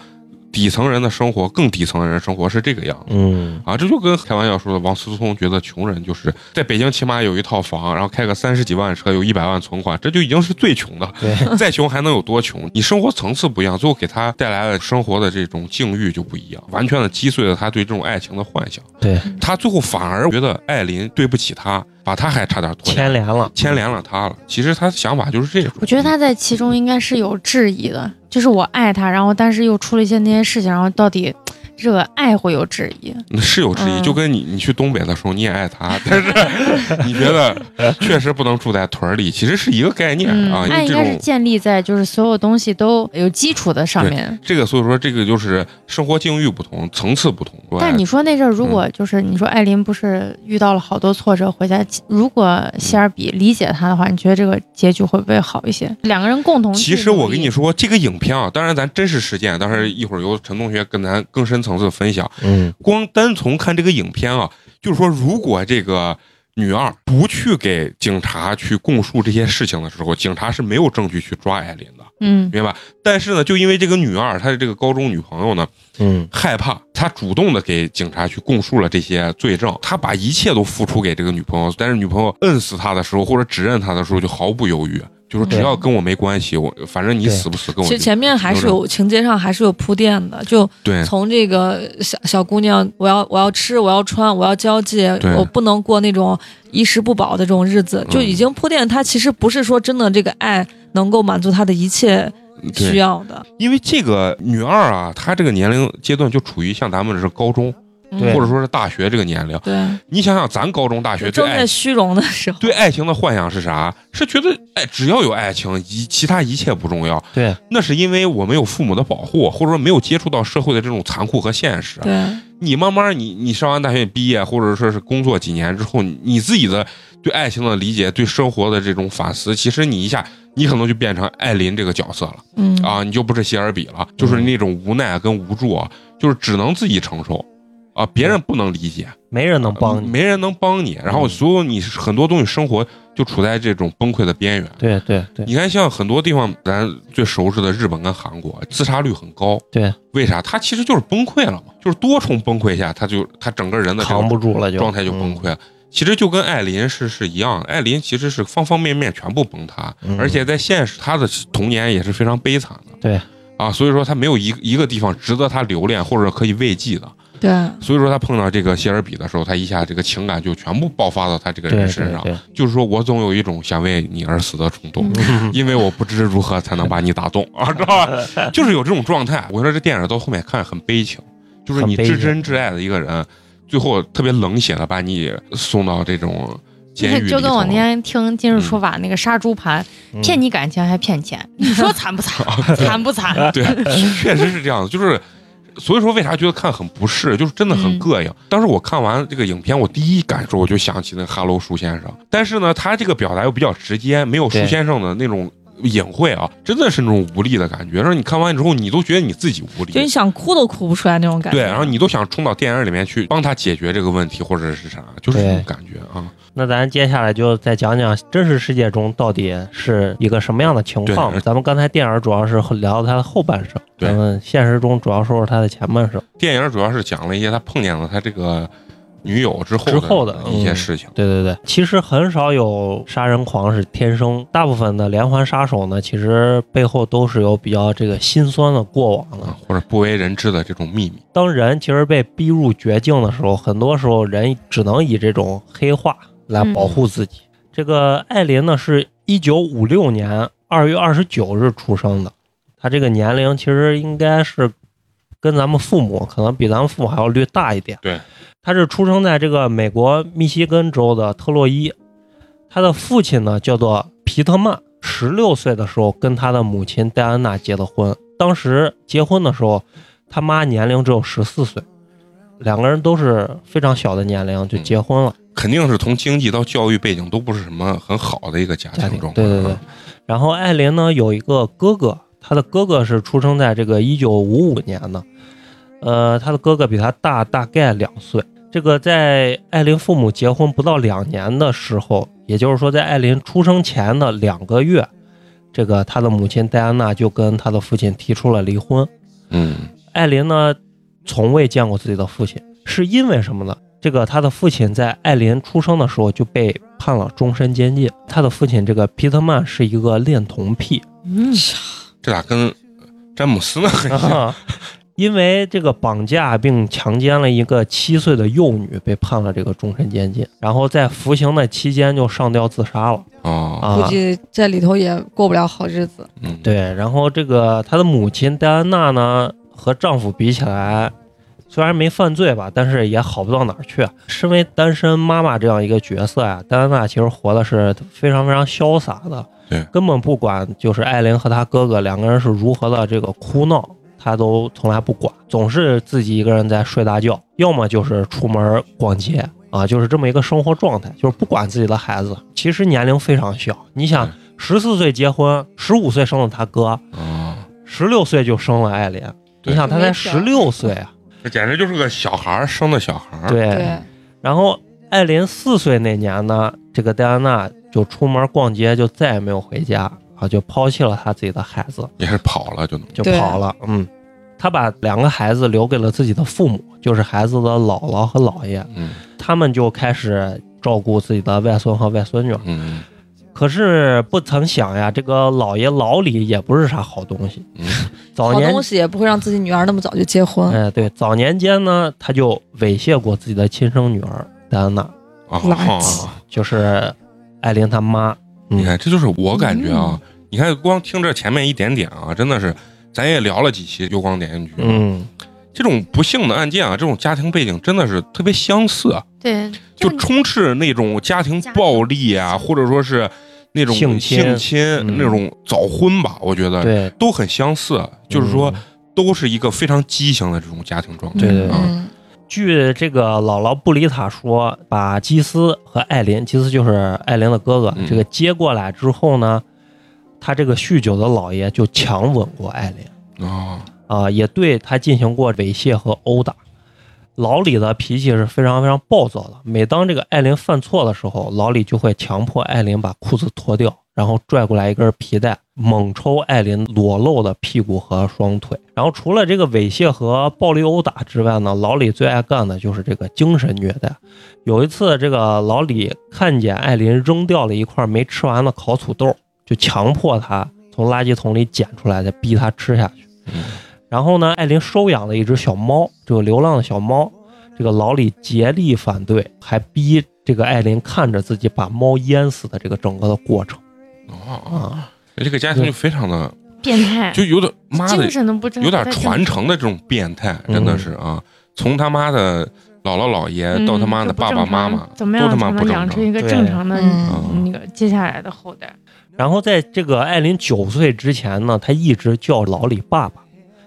底层人的生活，更底层的人生活是这个样子。嗯啊，这就跟开玩笑说的王思聪觉得穷人就是在北京起码有一套房，然后开个三十几万车，有一百万存款，这就已经是最穷的。对，再穷还能有多穷？你生活层次不一样，最后给他带来的生活的这种境遇就不一样，完全的击碎了他对这种爱情的幻想。对，他最后反而觉得艾琳对不起他，把他还差点拖下牵连了，牵连了他了。其实他的想法就是这种。我觉得他在其中应该是有质疑的，就是我爱他，然后但是又出了一些那些事情，然后到底这个爱会有质疑。是有质疑，嗯就跟你你去东北的时候你也爱他，但是 你觉得确实不能住在屯儿里，其实是一个概念嗯，啊。爱应该是建立在就是所有东西都有基础的上面。这个，所以说这个就是生活境遇不同，层次不同。但你说那阵儿，如嗯果就是你说艾琳不是遇到了好多挫折回家，如果希尔比理解他的话，你觉得这个结局会不会好一些？两个人共同其实我跟你说，这个影片啊，当然咱真实事件，但是一会儿由陈同学跟咱更深层次的分享。嗯光单从看这个影片啊，就是说，如果这个女二不去给警察去供述这些事情的时候，警察是没有证据去抓艾琳的，嗯明白吧？但是呢，就因为这个女二，她的这个高中女朋友呢，嗯害怕，她主动的给警察去供述了这些罪证，她把一切都付出给这个女朋友，但是女朋友摁死她的时候，或者指认她的时候，就毫不犹豫，就是只要跟我没关系，我反正你死不死跟我其实前面还是有情节上还是有铺垫的，就对。从这个小小姑娘，我要我要吃，我要穿，我要交际，我不能过那种衣食不保的这种日子，就已经铺垫她其实不是说真的这个爱能够满足她的一切需，要的，因为这个女二啊，她这个年龄阶段就处于像咱们是高中对或者说是大学这个年龄。对，你想想，咱高中、大学对正爱在虚荣的时候，对爱情的幻想是啥？是觉得哎，只要有爱情，一其他一切不重要。对，那是因为我们有父母的保护，或者说没有接触到社会的这种残酷和现实。对，你慢慢你你上完大学毕业，或者说是工作几年之后，你你自己的对爱情的理解、对生活的这种反思，其实你一下你可能就变成艾琳这个角色了嗯啊，你就不是希尔比了，就是那种无奈跟无助啊，就是只能自己承受啊，别人不能理解，没人能帮你。没人能帮你，然后嗯所有你很多东西生活就处在这种崩溃的边缘。对对对你看，像很多地方，咱最熟知的日本跟韩国，自杀率很高。对，为啥？他其实就是崩溃了嘛，就是多重崩溃下，他就他整个人的扛不住了就状态就崩溃了。其实就跟艾琳是是一样的，艾琳其实是方方面面全部崩塌，嗯而且在现实，她的童年也是非常悲惨的。对啊，所以说他没有一一个地方值得他留恋或者可以慰藉的。对，所以说他碰到这个谢尔比的时候，他一下这个情感就全部爆发到他这个人身上。就是说我总有一种想为你而死的冲动，嗯因为我不知如何才能把你打动 啊，知道吧？就是有这种状态。我说这电影到后面看很悲情，就是你至真至爱的一个人，最后特别冷血的把你送到这种监狱里头。就跟我那天听今日说法那个杀猪盘，嗯骗你感情还骗钱，你说惨不惨？惨不惨？对，确实是这样的，就是。所以说，为啥觉得看很不适，就是真的很嗯。膈应。当时我看完这个影片，我第一感受我就想起那个哈喽舒先生，但是呢，他这个表达又比较直接，没有舒先生的那种隐晦啊，真的是那种无力的感觉，让你看完之后，你都觉得你自己无力，就你想哭都哭不出来那种感觉。对，然后你都想冲到电影里面去帮他解决这个问题，或者是啥，就是这种感觉啊。那咱接下来就再讲讲真实世界中到底是一个什么样的情况。咱们刚才电影主要是聊他的后半生，咱们现实中主要说说他的前半生。电影主要是讲了一些他碰见了他这个女友之后之后的一些嗯事情。对对对，其实很少有杀人狂是天生，大部分的连环杀手呢，其实背后都是有比较这个心酸的过往的啊。，或者不为人知的这种秘密，当人其实被逼入绝境的时候，很多时候人只能以这种黑化来保护自己。这个艾琳呢，是一九五六年二月二十九日出生的，她这个年龄其实应该是跟咱们父母可能比咱们父母还要略大一点。对，她是出生在这个美国密西根州的特洛伊，他的父亲呢叫做皮特曼，十六岁的时候跟他的母亲戴安娜结的婚。当时结婚的时候，他妈年龄只有十四岁，两个人都是非常小的年龄就结婚了。肯定是从经济到教育背景都不是什么很好的一个家庭状况。对对对。然后艾琳呢有一个哥哥，他的哥哥是出生在这个一九五五年的，呃，他的哥哥比他大大概两岁。这个在艾琳父母结婚不到两年的时候，也就是说在艾琳出生前的两个月，这个他的母亲戴安娜就跟他的父亲提出了离婚。嗯，艾琳呢从未见过自己的父亲，是因为什么呢？这个他的父亲在艾琳出生的时候就被判了终身监禁。他的父亲这个皮特曼是一个恋童癖，嗯，这俩跟詹姆斯呢很像。啊，因为这个绑架并强奸了一个七岁的幼女，被判了这个终身监禁。然后在服刑的期间就上吊自杀了哦，啊。估计在里头也过不了好日子。嗯，对，然后这个她的母亲戴安娜呢，和丈夫比起来，虽然没犯罪吧，但是也好不到哪儿去。身为单身妈妈这样一个角色呀、戴安娜其实活的是非常非常潇洒的，对根本不管就是艾琳和她哥哥两个人是如何的这个哭闹，她都从来不管，总是自己一个人在睡大觉，要么就是出门逛街。啊，就是这么一个生活状态，就是不管自己的孩子，其实年龄非常小。你想，十四岁结婚，十五岁生了他哥，哦，十六岁就生了艾琳，你想他才十六岁啊，这简直就是个小孩儿生的小孩儿。对。然后艾琳四岁那年呢，这个戴安娜就出门逛街，就再也没有回家啊，就抛弃了她自己的孩子，也是跑了就能。就跑了。嗯，她把两个孩子留给了自己的父母，就是孩子的姥姥和姥爷，嗯他们就开始照顾自己的外孙和外孙女。嗯可是不曾想呀，这个姥爷老李也不是啥好东西。嗯 早年好东西也不会让自己女儿那么早就结婚。哎，对，早年间呢，他就猥亵过自己的亲生女儿戴安娜，啊垃啊圾！就是艾琳她妈。嗯你看，这就是我感觉啊。你看，光听这前面一点点啊，真的是，咱也聊了几期《幽光点映局》，嗯，这种不幸的案件啊，这种家庭背景真的是特别相似，啊。对，就你充斥那种家庭暴力啊，或者说是那种性侵。性侵嗯。那种早婚吧，我觉得对，都很相似，就是说嗯。都是一个非常畸形的这种家庭状态。对对对。嗯，据这个姥姥布里塔说，把基斯和艾琳，基斯就是艾琳的哥哥，嗯。这个接过来之后呢，他这个酗酒的老爷就强吻过艾琳啊，啊、也对他进行过猥亵和殴打。老李的脾气是非常非常暴躁的，每当这个艾琳犯错的时候，老李就会强迫艾琳把裤子脱掉，然后拽过来一根皮带，猛抽艾琳裸露的屁股和双腿。然后除了这个猥亵和暴力殴打之外呢，老李最爱干的就是这个精神虐待。有一次，这个老李看见艾琳扔掉了一块没吃完的烤土豆，就强迫他从垃圾桶里捡出来，再逼他吃下去。嗯然后呢，艾琳收养了一只小猫，这个流浪的小猫，这个老李竭力反对，还逼这个艾琳看着自己把猫淹死的这个整个的过程哦，啊。这个家庭就非常的，变态，就有点妈的精神都不正，有点传承的这种变态，真的是啊，从他妈的姥姥姥爷嗯到他妈的爸爸妈妈，怎么都他妈样不正常。养成一个对正常的嗯那个接下来的后代？然后在这个艾琳九岁之前呢，他一直叫老李爸爸，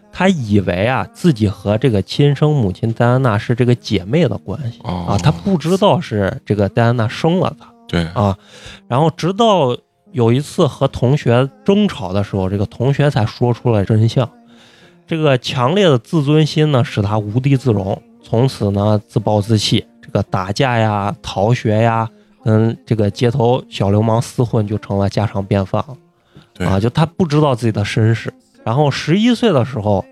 他以为啊自己和这个亲生母亲戴安娜是这个姐妹的关系哦啊，他不知道是这个戴安娜生了他。对，啊，然后直到有一次和同学争吵的时候，这个同学才说出了真相。这个强烈的自尊心呢，使他无地自容，从此呢自暴自弃，这个打架呀、逃学呀，跟这个街头小流氓厮混就成了家常便饭了。啊，就他不知道自己的身世。然后十一岁的时候，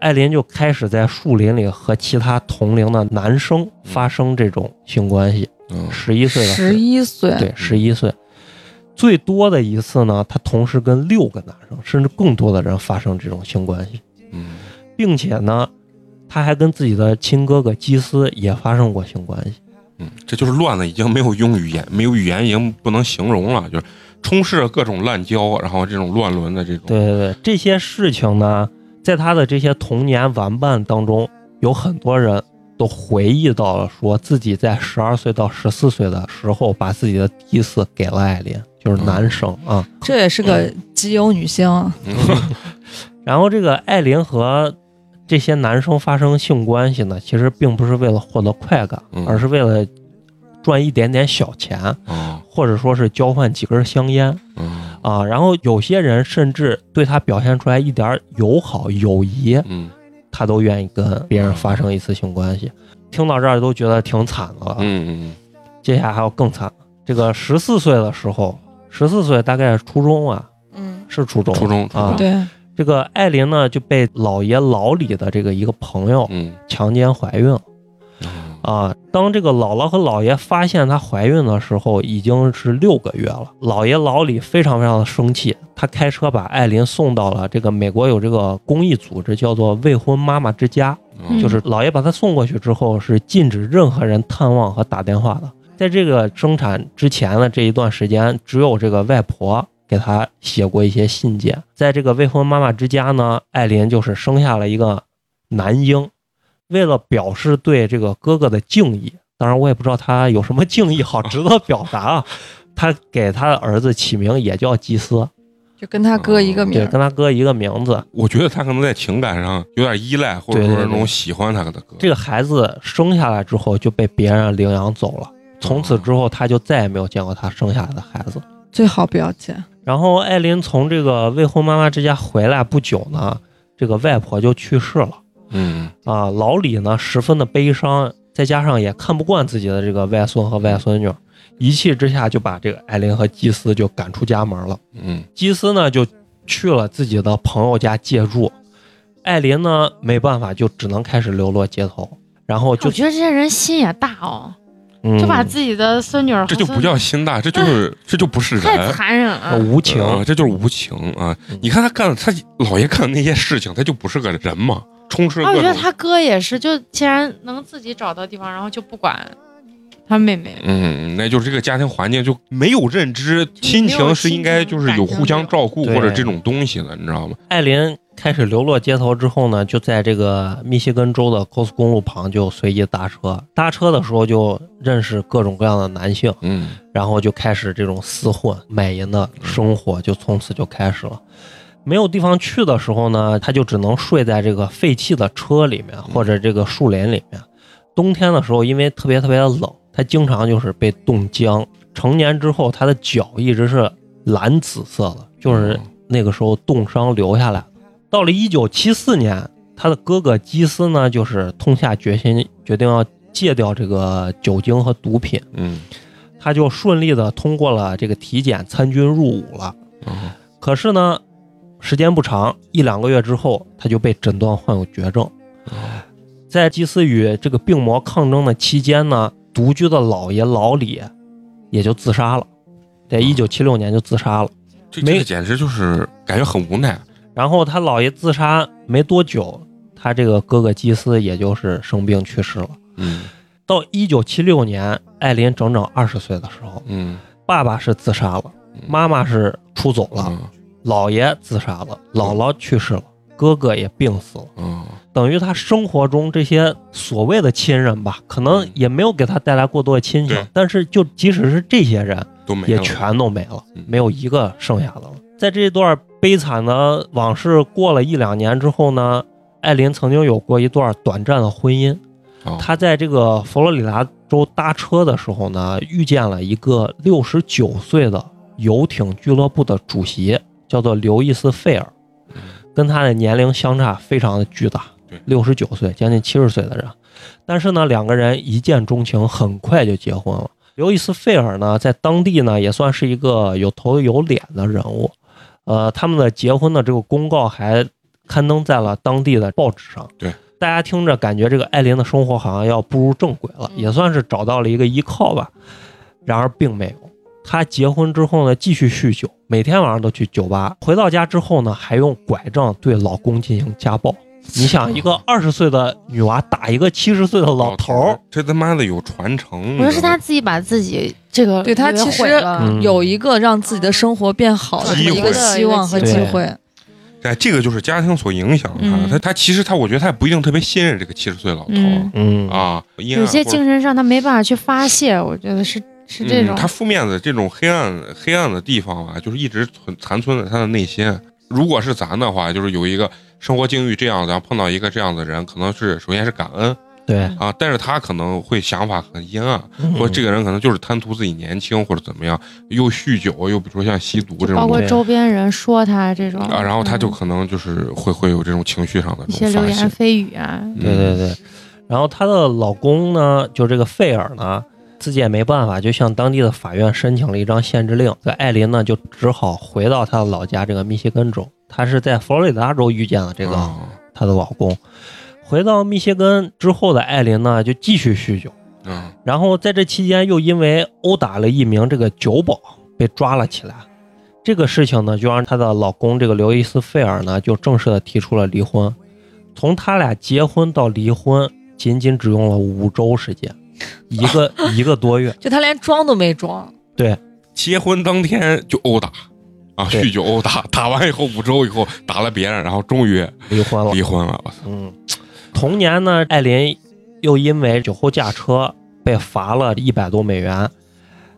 艾琳就开始在树林里和其他同龄的男生发生这种性关系。嗯十一岁的时候十一岁，对，十一岁。最多的一次呢，他同时跟六个男生，甚至更多的人发生这种性关系，嗯并且呢，他还跟自己的亲哥哥基斯也发生过性关系。嗯，这就是乱的，已经没有用语言，没有语言已经不能形容了，就是充斥着各种滥交，然后这种乱伦的这种。对对对，这些事情呢，在他的这些童年玩伴当中，有很多人都回忆到了，说自己在十二岁到十四岁的时候，把自己的第一次给了艾琳，就是男生啊。这也是个基友女性。嗯 然后这个艾琳和这些男生发生性关系呢，其实并不是为了获得快感，嗯。而是为了赚一点点小钱，啊或者说是交换几根香烟。嗯。啊。然后有些人甚至对他表现出来一点友好友谊，嗯。他都愿意跟别人发生一次性关系。听到这儿都觉得挺惨的了。嗯嗯接下来还有更惨的，这个十四岁的时候，十四岁大概是初中啊，嗯，是初中，初中初中。啊。对，这个艾琳呢就被老爷老李的这个一个朋友嗯强奸怀孕了啊。当这个姥姥和姥爷发现她怀孕的时候，已经是六个月了。老爷老李非常非常的生气，他开车把艾琳送到了这个美国有这个公益组织叫做未婚妈妈之家，嗯就是老爷把她送过去之后，是禁止任何人探望和打电话的。在这个生产之前的这一段时间，只有这个外婆给他写过一些信件。在这个未婚妈妈之家呢，艾琳就是生下了一个男婴。为了表示对这个哥哥的敬意，当然我也不知道他有什么敬意好 值得表达啊，他给他的儿子起名也叫基斯，就跟他哥一个名对，跟他哥一个名字。我觉得他可能在情感上有点依赖，或者说是那种喜欢他的哥。这个孩子生下来之后就被别人领养走了，从此之后他就再也没有见过他生下来的孩子。最好不要见。然后艾琳从这个未婚妈妈之家回来不久呢，这个外婆就去世了嗯啊。老李呢十分的悲伤，再加上也看不惯自己的这个外孙和外孙女，一气之下就把这个艾琳和基斯就赶出家门了。嗯基斯呢就去了自己的朋友家借住，艾琳呢没办法，就只能开始流落街头。然后就我觉得这些人心也大哦，嗯就把自己的孙女儿这就不叫心大，这就是这就不是人太人。残忍呃了。无情，啊，这就是无情啊！你看他干的，他姥爷干的那些事情，他就不是个人嘛，充斥啊，我。觉得他哥也是，就既然能自己找到地方，然后就不管他妹妹。嗯，那就是这个家庭环境就没有认知，亲情是应该就是有互相照顾或者这种东西的，你知道吗？艾琳开始流落街头之后呢，就在这个密西根州的高速公路旁就随意搭车。搭车的时候就认识各种各样的男性，嗯然后就开始这种厮混卖淫的生活，就从此就开始了。没有地方去的时候呢，他就只能睡在这个废弃的车里面或者这个树林里面。冬天的时候，因为特别特别的冷，他经常就是被冻僵。成年之后，他的脚一直是蓝紫色的，就是那个时候冻伤留下来的。到了一九七四年，他的哥哥基斯呢，就是痛下决心，决定要戒掉这个酒精和毒品。嗯他就顺利的通过了这个体检，参军入伍了。嗯可是呢，时间不长，一两个月之后，他就被诊断患有绝症。在基斯与这个病魔抗争的期间呢，独居的老爷老李也就自杀了，在一九七六年就自杀了。没这这个简直就是感觉很无奈。然后他姥爷自杀没多久，他这个哥哥基斯也就是生病去世了。嗯到一九七六年，艾琳整整二十岁的时候，嗯爸爸是自杀了，妈妈是出走了，嗯姥爷自杀了，姥姥去世了，哥哥也病死了。嗯等于他生活中这些所谓的亲人吧，可能也没有给他带来过多的亲情对，但是就即使是这些人，也都没了。全都没了嗯，没有一个剩下的了。在这段悲惨的往事过了一两年之后呢，艾琳曾经有过一段短暂的婚姻。哦她在这个佛罗里达州搭车的时候呢，遇见了一个六十九岁的游艇俱乐部的主席，叫做刘易斯·费尔，跟他的年龄相差非常的巨大对，六十九岁，将近七十岁的人。但是呢，两个人一见钟情，很快就结婚了。刘易斯·费尔呢，在当地呢也算是一个有头有脸的人物，呃，他们的结婚的这个公告还刊登在了当地的报纸上。对，大家听着感觉这个艾琳的生活好像要步入正轨了，嗯也算是找到了一个依靠吧。然而并没有，她结婚之后呢，继续酗酒，每天晚上都去酒吧，回到家之后呢，还用拐杖对老公进行家暴。你想，一个二十岁的女娃打一个七十岁的老头儿，这他妈的有传承。我觉得是他自己把自己这个对他其实有一个让自己的生活变好的一个希望和机机会。哎，这个就是家庭所影响他。嗯他他其实他，我觉得他也不一定特别信任这个七十岁老头嗯嗯啊。有些精神上他没办法去发泄，我觉得是是这种嗯。他负面的这种黑暗黑暗的地方吧，就是一直存残存在他的内心。如果是咱的话，就是有一个生活境遇这样，然后碰到一个这样的人，可能是首先是感恩对，啊，但是他可能会想法很阴暗，或者这个个人可能就是贪图自己年轻或者怎么样，又酗酒，又比如说像吸毒这种包括周边人说他这种。啊，然后他就嗯。可能就是会会有这种情绪上的一些流言。蜚语啊，对对对。然后她的老公呢，就这个费尔呢，自己也没办法，就向当地的法院申请了一张限制令。这艾琳呢，就只好回到她的老家这个密歇根州。她是在佛罗里达州遇见了这个啊她的老公。回到密歇根之后的艾琳呢，就继续酗酒，嗯然后在这期间又因为殴打了一名这个酒保被抓了起来。这个事情呢，就让她的老公这个刘易斯·费尔呢，就正式的提出了离婚。从他俩结婚到离婚，仅仅只用了五周时间，一个 一个多月。就他连装都没装，对结婚当天就殴打啊，酗酒殴打，打完以后五周以后打了别人，然后终于离婚了。离婚了。嗯，同年呢，艾琳又因为酒后驾车被罚了一百多美元，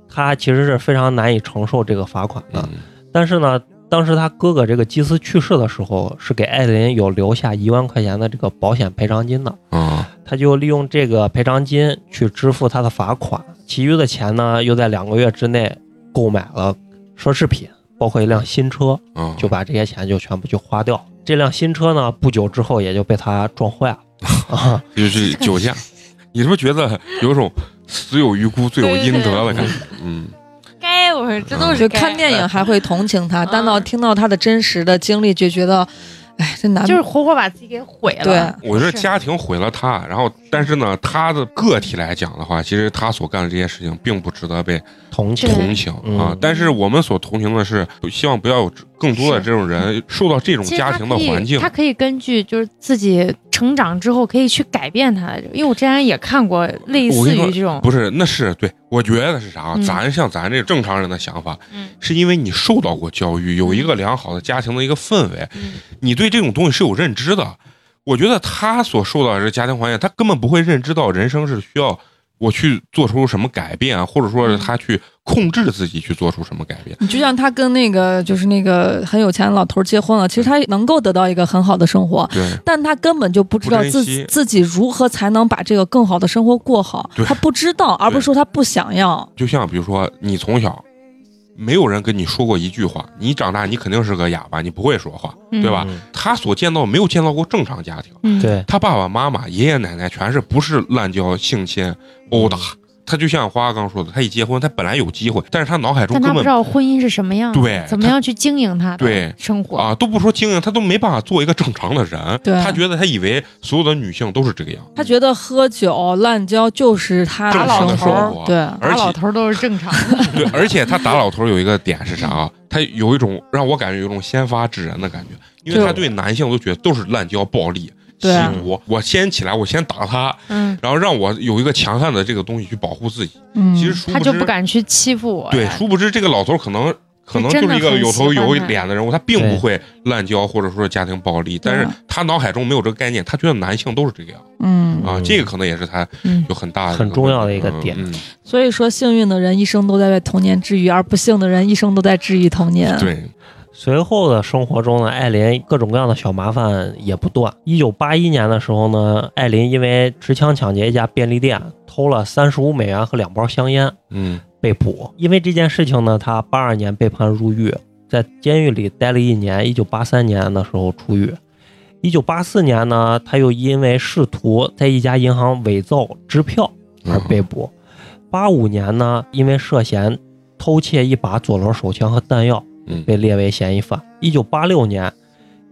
她其实是非常难以承受这个罚款的。嗯但是呢，当时他哥哥这个基斯去世的时候，是给艾琳有留下一万块钱的这个保险赔偿金的。啊他就利用这个赔偿金去支付他的罚款，其余的钱呢，又在两个月之内购买了奢侈品，包括一辆新车，啊，就把这些钱就全部就花掉。这辆新车呢，不久之后也就被他撞坏了 啊。就是酒驾。你是不是觉得有一种死有余辜，罪有应得的感觉？嗯，该我说这都是该看电影还会同情他，嗯但到听到他的真实的经历，就觉得，哎，这男就是活活把自己给毁了。对我觉得是家庭毁了他，然后但是呢，他的个体来讲的话，其实他所干的这些事情并不值得被同情同情嗯啊。但是我们所同情的是，希望不要有更多的这种人受到这种家庭的环境他。可以根据就是自己成长之后可以去改变他因为我之前也看过类似于这种，不是，那是对，我觉得是啥？咱像咱这正常人的想法，嗯。是因为你受到过教育，有一个良好的家庭的一个氛围，嗯。你对这种东西是有认知的。我觉得他所受到的这家庭环境，他根本不会认知到人生是需要我去做出什么改变，啊或者说是他去控制自己去做出什么改变。你就像他跟那个就是那个很有钱的老头结婚了，其实他能够得到一个很好的生活，对，但他根本就不知道自己自己如何才能把这个更好的生活过好，他不知道，而不是说他不想要。就像比如说你从小。没有人跟你说过一句话，你长大你肯定是个哑巴，你不会说话，嗯。对吧？嗯。他所见到没有见到过正常家庭，嗯，对，他爸爸妈妈、爷爷奶奶全是不是滥交、性侵、殴打。他就像花花刚说的，他一结婚，他本来有机会，但是他脑海中但他不知道婚姻是什么样，对他怎么样去经营他的对生活。啊都不说经营，他都没办法做一个正常的人。对。他觉得他以为所有的女性都是这个样，他觉得喝酒滥交就是他正常的生生活。对，而且打老头都是正常的，对，而且他打老头有一个点是啥啊？他有一种让我感觉有一种先发制人的感觉，因为他对男性都觉得都是滥交、暴力、吸对我。我先起来，我先打他，嗯，然后让我有一个强悍的这个东西去保护自己。嗯，其实他就不敢去欺负我，对，殊不知这个老头可能可能就是一个有头有脸的人物，他并不会滥交或者说是家庭暴力，但是他脑海中没有这个概念，他觉得男性都是这个样。嗯，啊，嗯这个可能也是他嗯有很大的很重要的一个点。嗯，嗯。所以说幸运的人一生都在为童年治愈，而不幸的人一生都在治愈童年。对，随后的生活中呢，艾琳各种各样的小麻烦也不断。一九八一年的时候呢，艾琳因为持枪抢劫一家便利店，偷了三十五美元和两包香烟，嗯被捕。因为这件事情呢，她八二年被判入狱，在监狱里待了一年。一九八三年的时候出狱。一九八四年呢，他又因为试图在一家银行伪造支票而被捕。八五年呢，因为涉嫌偷窃一把左轮手枪和弹药，嗯被列为嫌疑犯。一九八六年，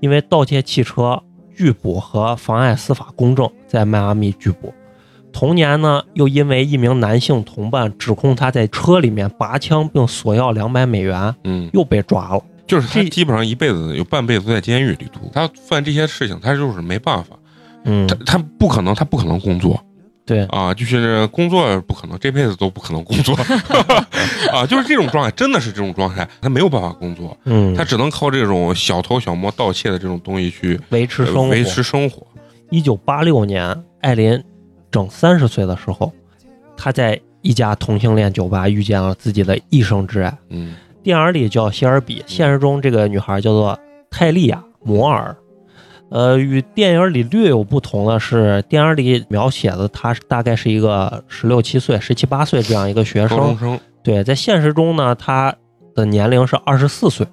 因为盗窃汽车拒捕和妨碍司法公正，在迈阿密拒捕。同年呢，又因为一名男性同伴指控他在车里面拔枪并索要两百美元，嗯，又被抓了。就是他这基本上一辈子有半辈子都在监狱里度，他犯这些事情，他就是没办法，嗯他，他不可能，他不可能工作对，啊，就是工作不可能，这辈子都不可能工作 啊，就是这种状态，真的是这种状态，他没有办法工作，嗯，他只能靠这种小偷小摸、盗窃的这种东西去维持生活。呃维持生活。一九八六年，艾琳整三十岁的时候，她在一家同性恋酒吧遇见了自己的一生挚爱。嗯电影里叫谢尔比，现实中这个女孩叫做泰利亚·摩尔。呃，与电影里略有不同的是，电影里描写的她是大概是一个十六七岁、十七八岁这样一个学生。高中生，对，在现实中呢，她的年龄是二十四岁，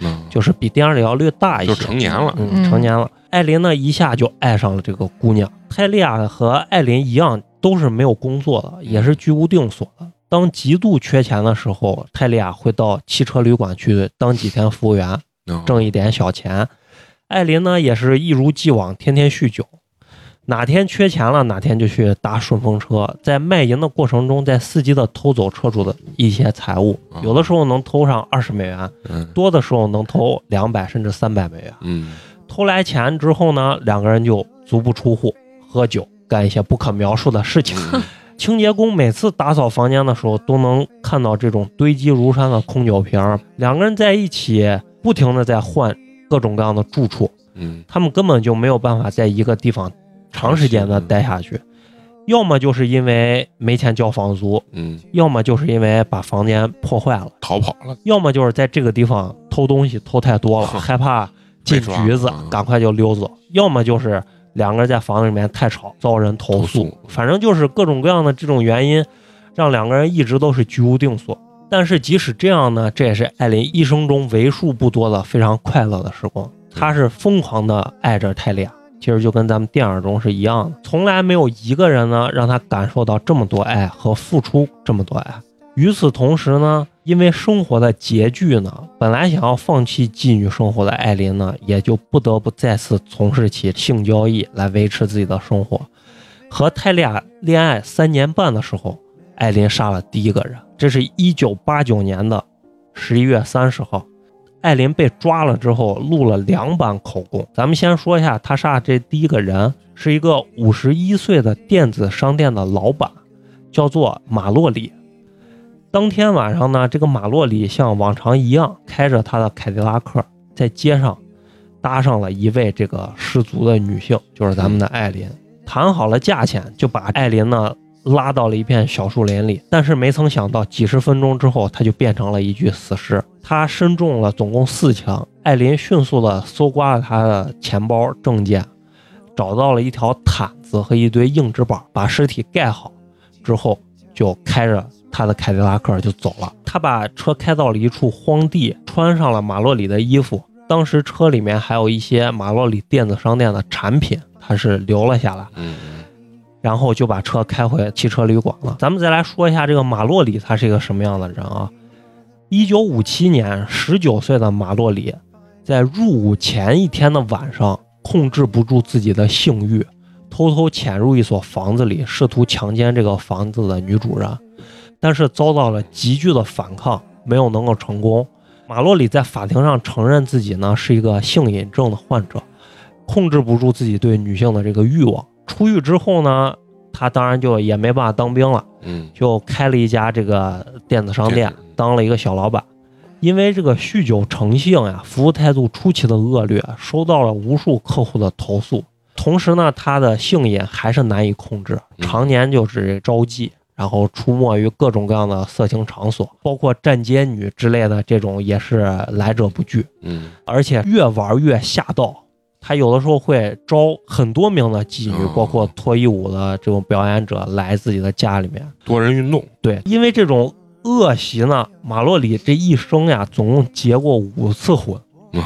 嗯，就是比电影里要略大一些，就成年了。嗯，嗯成年了。艾琳呢，一下就爱上了这个姑娘。泰利亚和艾琳一样，都是没有工作的，也是居无定所的。当极度缺钱的时候，泰利亚会到汽车旅馆去当几天服务员，嗯挣一点小钱。艾琳呢，也是一如既往，天天酗酒。哪天缺钱了，哪天就去搭顺风车，在卖淫的过程中，在伺机的偷走车主的一些财物，啊有的时候能偷上二十美元，嗯多的时候能偷两百甚至三百美元。嗯偷来钱之后呢，两个人就足不出户，喝酒，干一些不可描述的事情。嗯清洁工每次打扫房间的时候，都能看到这种堆积如山的空酒瓶。两个人在一起，不停的在换各种各样的住处，嗯。他们根本就没有办法在一个地方长时间的待下去。要么就是因为没钱交房租，嗯，要么就是因为把房间破坏了，逃跑了，要么就是在这个地方偷东西偷太多了，害怕进局子嗯，赶快就溜走；要么就是两个人在房子里面太吵，遭人投诉。反正就是各种各样的这种原因，让两个人一直都是居无定所。但是即使这样呢，这也是艾琳一生中为数不多的非常快乐的时光。她是疯狂的爱着泰利亚，其实就跟咱们电影中是一样的，从来没有一个人呢让她感受到这么多爱和付出这么多爱。与此同时呢，因为生活的拮据呢，本来想要放弃妓女生活的艾琳呢，也就不得不再次从事起性交易来维持自己的生活。和泰利亚恋爱三年半的时候，艾琳杀了第一个人，这是一九八九年的十一月三十号。艾琳被抓了之后，录了两版口供。咱们先说一下，他杀这第一个人是一个五十一岁的电子商店的老板，叫做马洛里。当天晚上呢，这个马洛里像往常一样开着他的凯迪拉克，在街上搭上了一位这个失足的女性，就是咱们的艾琳。谈好了价钱，就把艾琳呢拉到了一片小树林里。但是没曾想到，几十分钟之后，他就变成了一具死尸。他身中了总共四枪，艾琳迅速的搜刮了他的钱包、证件，找到了一条毯子和一堆硬纸板，把尸体盖好之后，就开着他的凯迪拉克就走了。他把车开到了一处荒地，穿上了马洛里的衣服。当时车里面还有一些马洛里电子商店的产品，他是留了下来。然后就把车开回汽车旅馆了。咱们再来说一下这个马洛里，他是一个什么样的人啊？一九五七年，十九岁的马洛里在入伍前一天的晚上，控制不住自己的性欲，偷偷潜入一所房子里，试图强奸这个房子的女主人，但是遭到了急剧的反抗，没有能够成功。马洛里在法庭上承认自己呢是一个性瘾症的患者，控制不住自己对女性的这个欲望。出狱之后呢，他当然就也没办法当兵了，嗯就开了一家这个电子商店，当了一个小老板。因为这个酗酒成性呀，服务态度出奇的恶劣，收到了无数客户的投诉。同时呢，他的性瘾还是难以控制，嗯常年就是招妓，然后出没于各种各样的色情场所，包括站街女之类的这种也是来者不拒。嗯而且越玩越下道。他有的时候会招很多名的妓女，哦包括脱衣舞的这种表演者来自己的家里面。多人运动，对，因为这种恶习呢，马洛里这一生呀，总共结过五次婚，嗯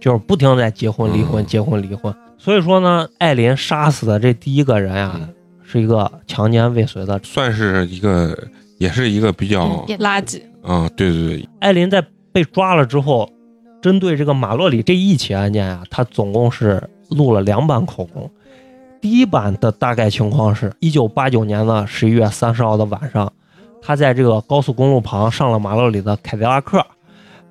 就是不停地在结婚、离婚、嗯结婚、离婚。所以说呢，艾琳杀死的这第一个人呀，嗯是一个强奸未遂的。算是一个，也是一个比较垃圾。啊，对对对，艾琳在被抓了之后，针对这个马洛里这一起案件啊，他总共是录了两版口供。第一版的大概情况是，一九八九年的十一月三十号的晚上，他在这个高速公路旁上了马洛里的凯迪拉克，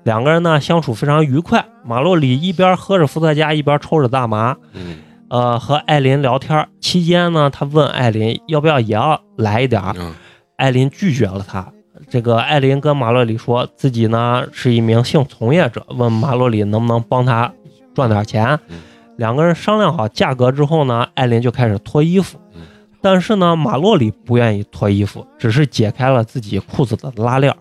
两个人呢相处非常愉快。马洛里一边喝着伏特加，一边抽着大麻，嗯呃，和艾琳聊天期间呢，他问艾琳要不要也要来一点儿，嗯艾琳拒绝了他。这个艾琳跟马洛里说自己呢是一名性从业者，问马洛里能不能帮他赚点钱嗯。两个人商量好价格之后呢，艾琳就开始脱衣服嗯。但是呢，马洛里不愿意脱衣服，只是解开了自己裤子的拉链儿。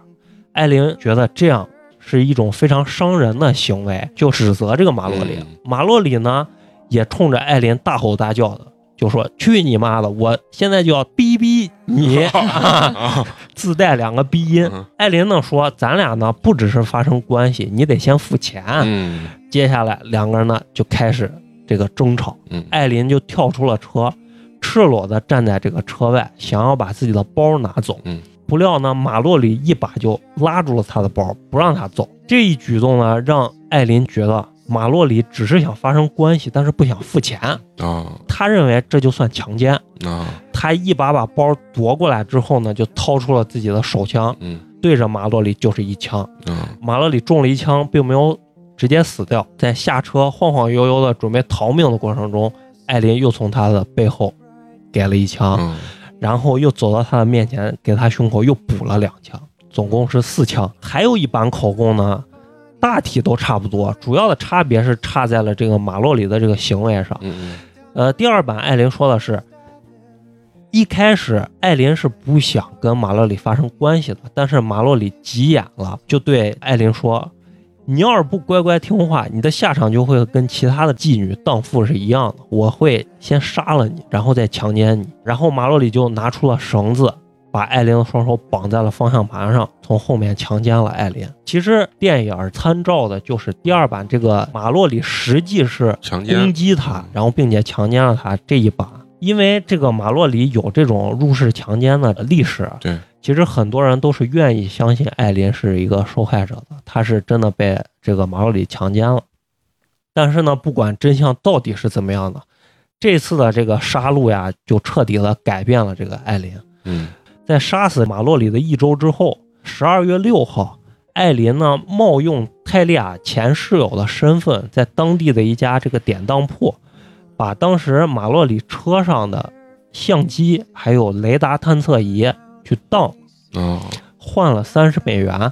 艾琳觉得这样是一种非常伤人的行为，就指责这个马洛里。嗯马洛里呢也冲着艾琳大吼大叫的，就说：“去你妈的！我现在就要逼逼你！”啊，自带两个鼻音。嗯艾琳呢说：“咱俩呢不只是发生关系，你得先付钱。嗯接下来两个人呢就开始这个争吵，嗯艾琳就跳出了车，赤裸的站在这个车外，想要把自己的包拿走。嗯，不料呢，马洛里一把就拉住了他的包，不让他走。这一举动呢，让艾琳觉得马洛里只是想发生关系，但是不想付钱。啊他认为这就算强奸。啊他一把把包夺过来之后呢，就掏出了自己的手枪，嗯对着马洛里就是一枪。嗯马洛里中了一枪，并没有直接死掉，在下车晃晃悠悠的准备逃命的过程中，艾琳又从他的背后给了一枪，嗯然后又走到他的面前，给他胸口又补了两枪，总共是四枪。还有一版口供呢，大体都差不多，主要的差别是差在了这个马洛里的这个行为上。嗯呃，第二版艾琳说的是，一开始艾琳是不想跟马洛里发生关系的，但是马洛里急眼了，就对艾琳说：“你要是不乖乖听话，你的下场就会跟其他的妓女、荡妇是一样的，我会先杀了你，然后再强奸你。”然后马洛里就拿出了绳子。把艾琳的双手绑在了方向盘上，从后面强奸了艾琳。其实电影参照的就是第二版，这个马洛里实际是强奸攻击他，然后并且强奸了他这一把。因为这个马洛里有这种入室强奸的历史，对，其实很多人都是愿意相信艾琳是一个受害者的，她是真的被这个马洛里强奸了。但是呢，不管真相到底是怎么样的，这次的这个杀戮呀，就彻底的改变了这个艾琳。嗯在杀死马洛里的一周之后，十二月六号，艾琳呢冒用泰利亚前室友的身份，在当地的一家这个典当铺，把当时马洛里车上的相机还有雷达探测仪去当，啊换了三十美元。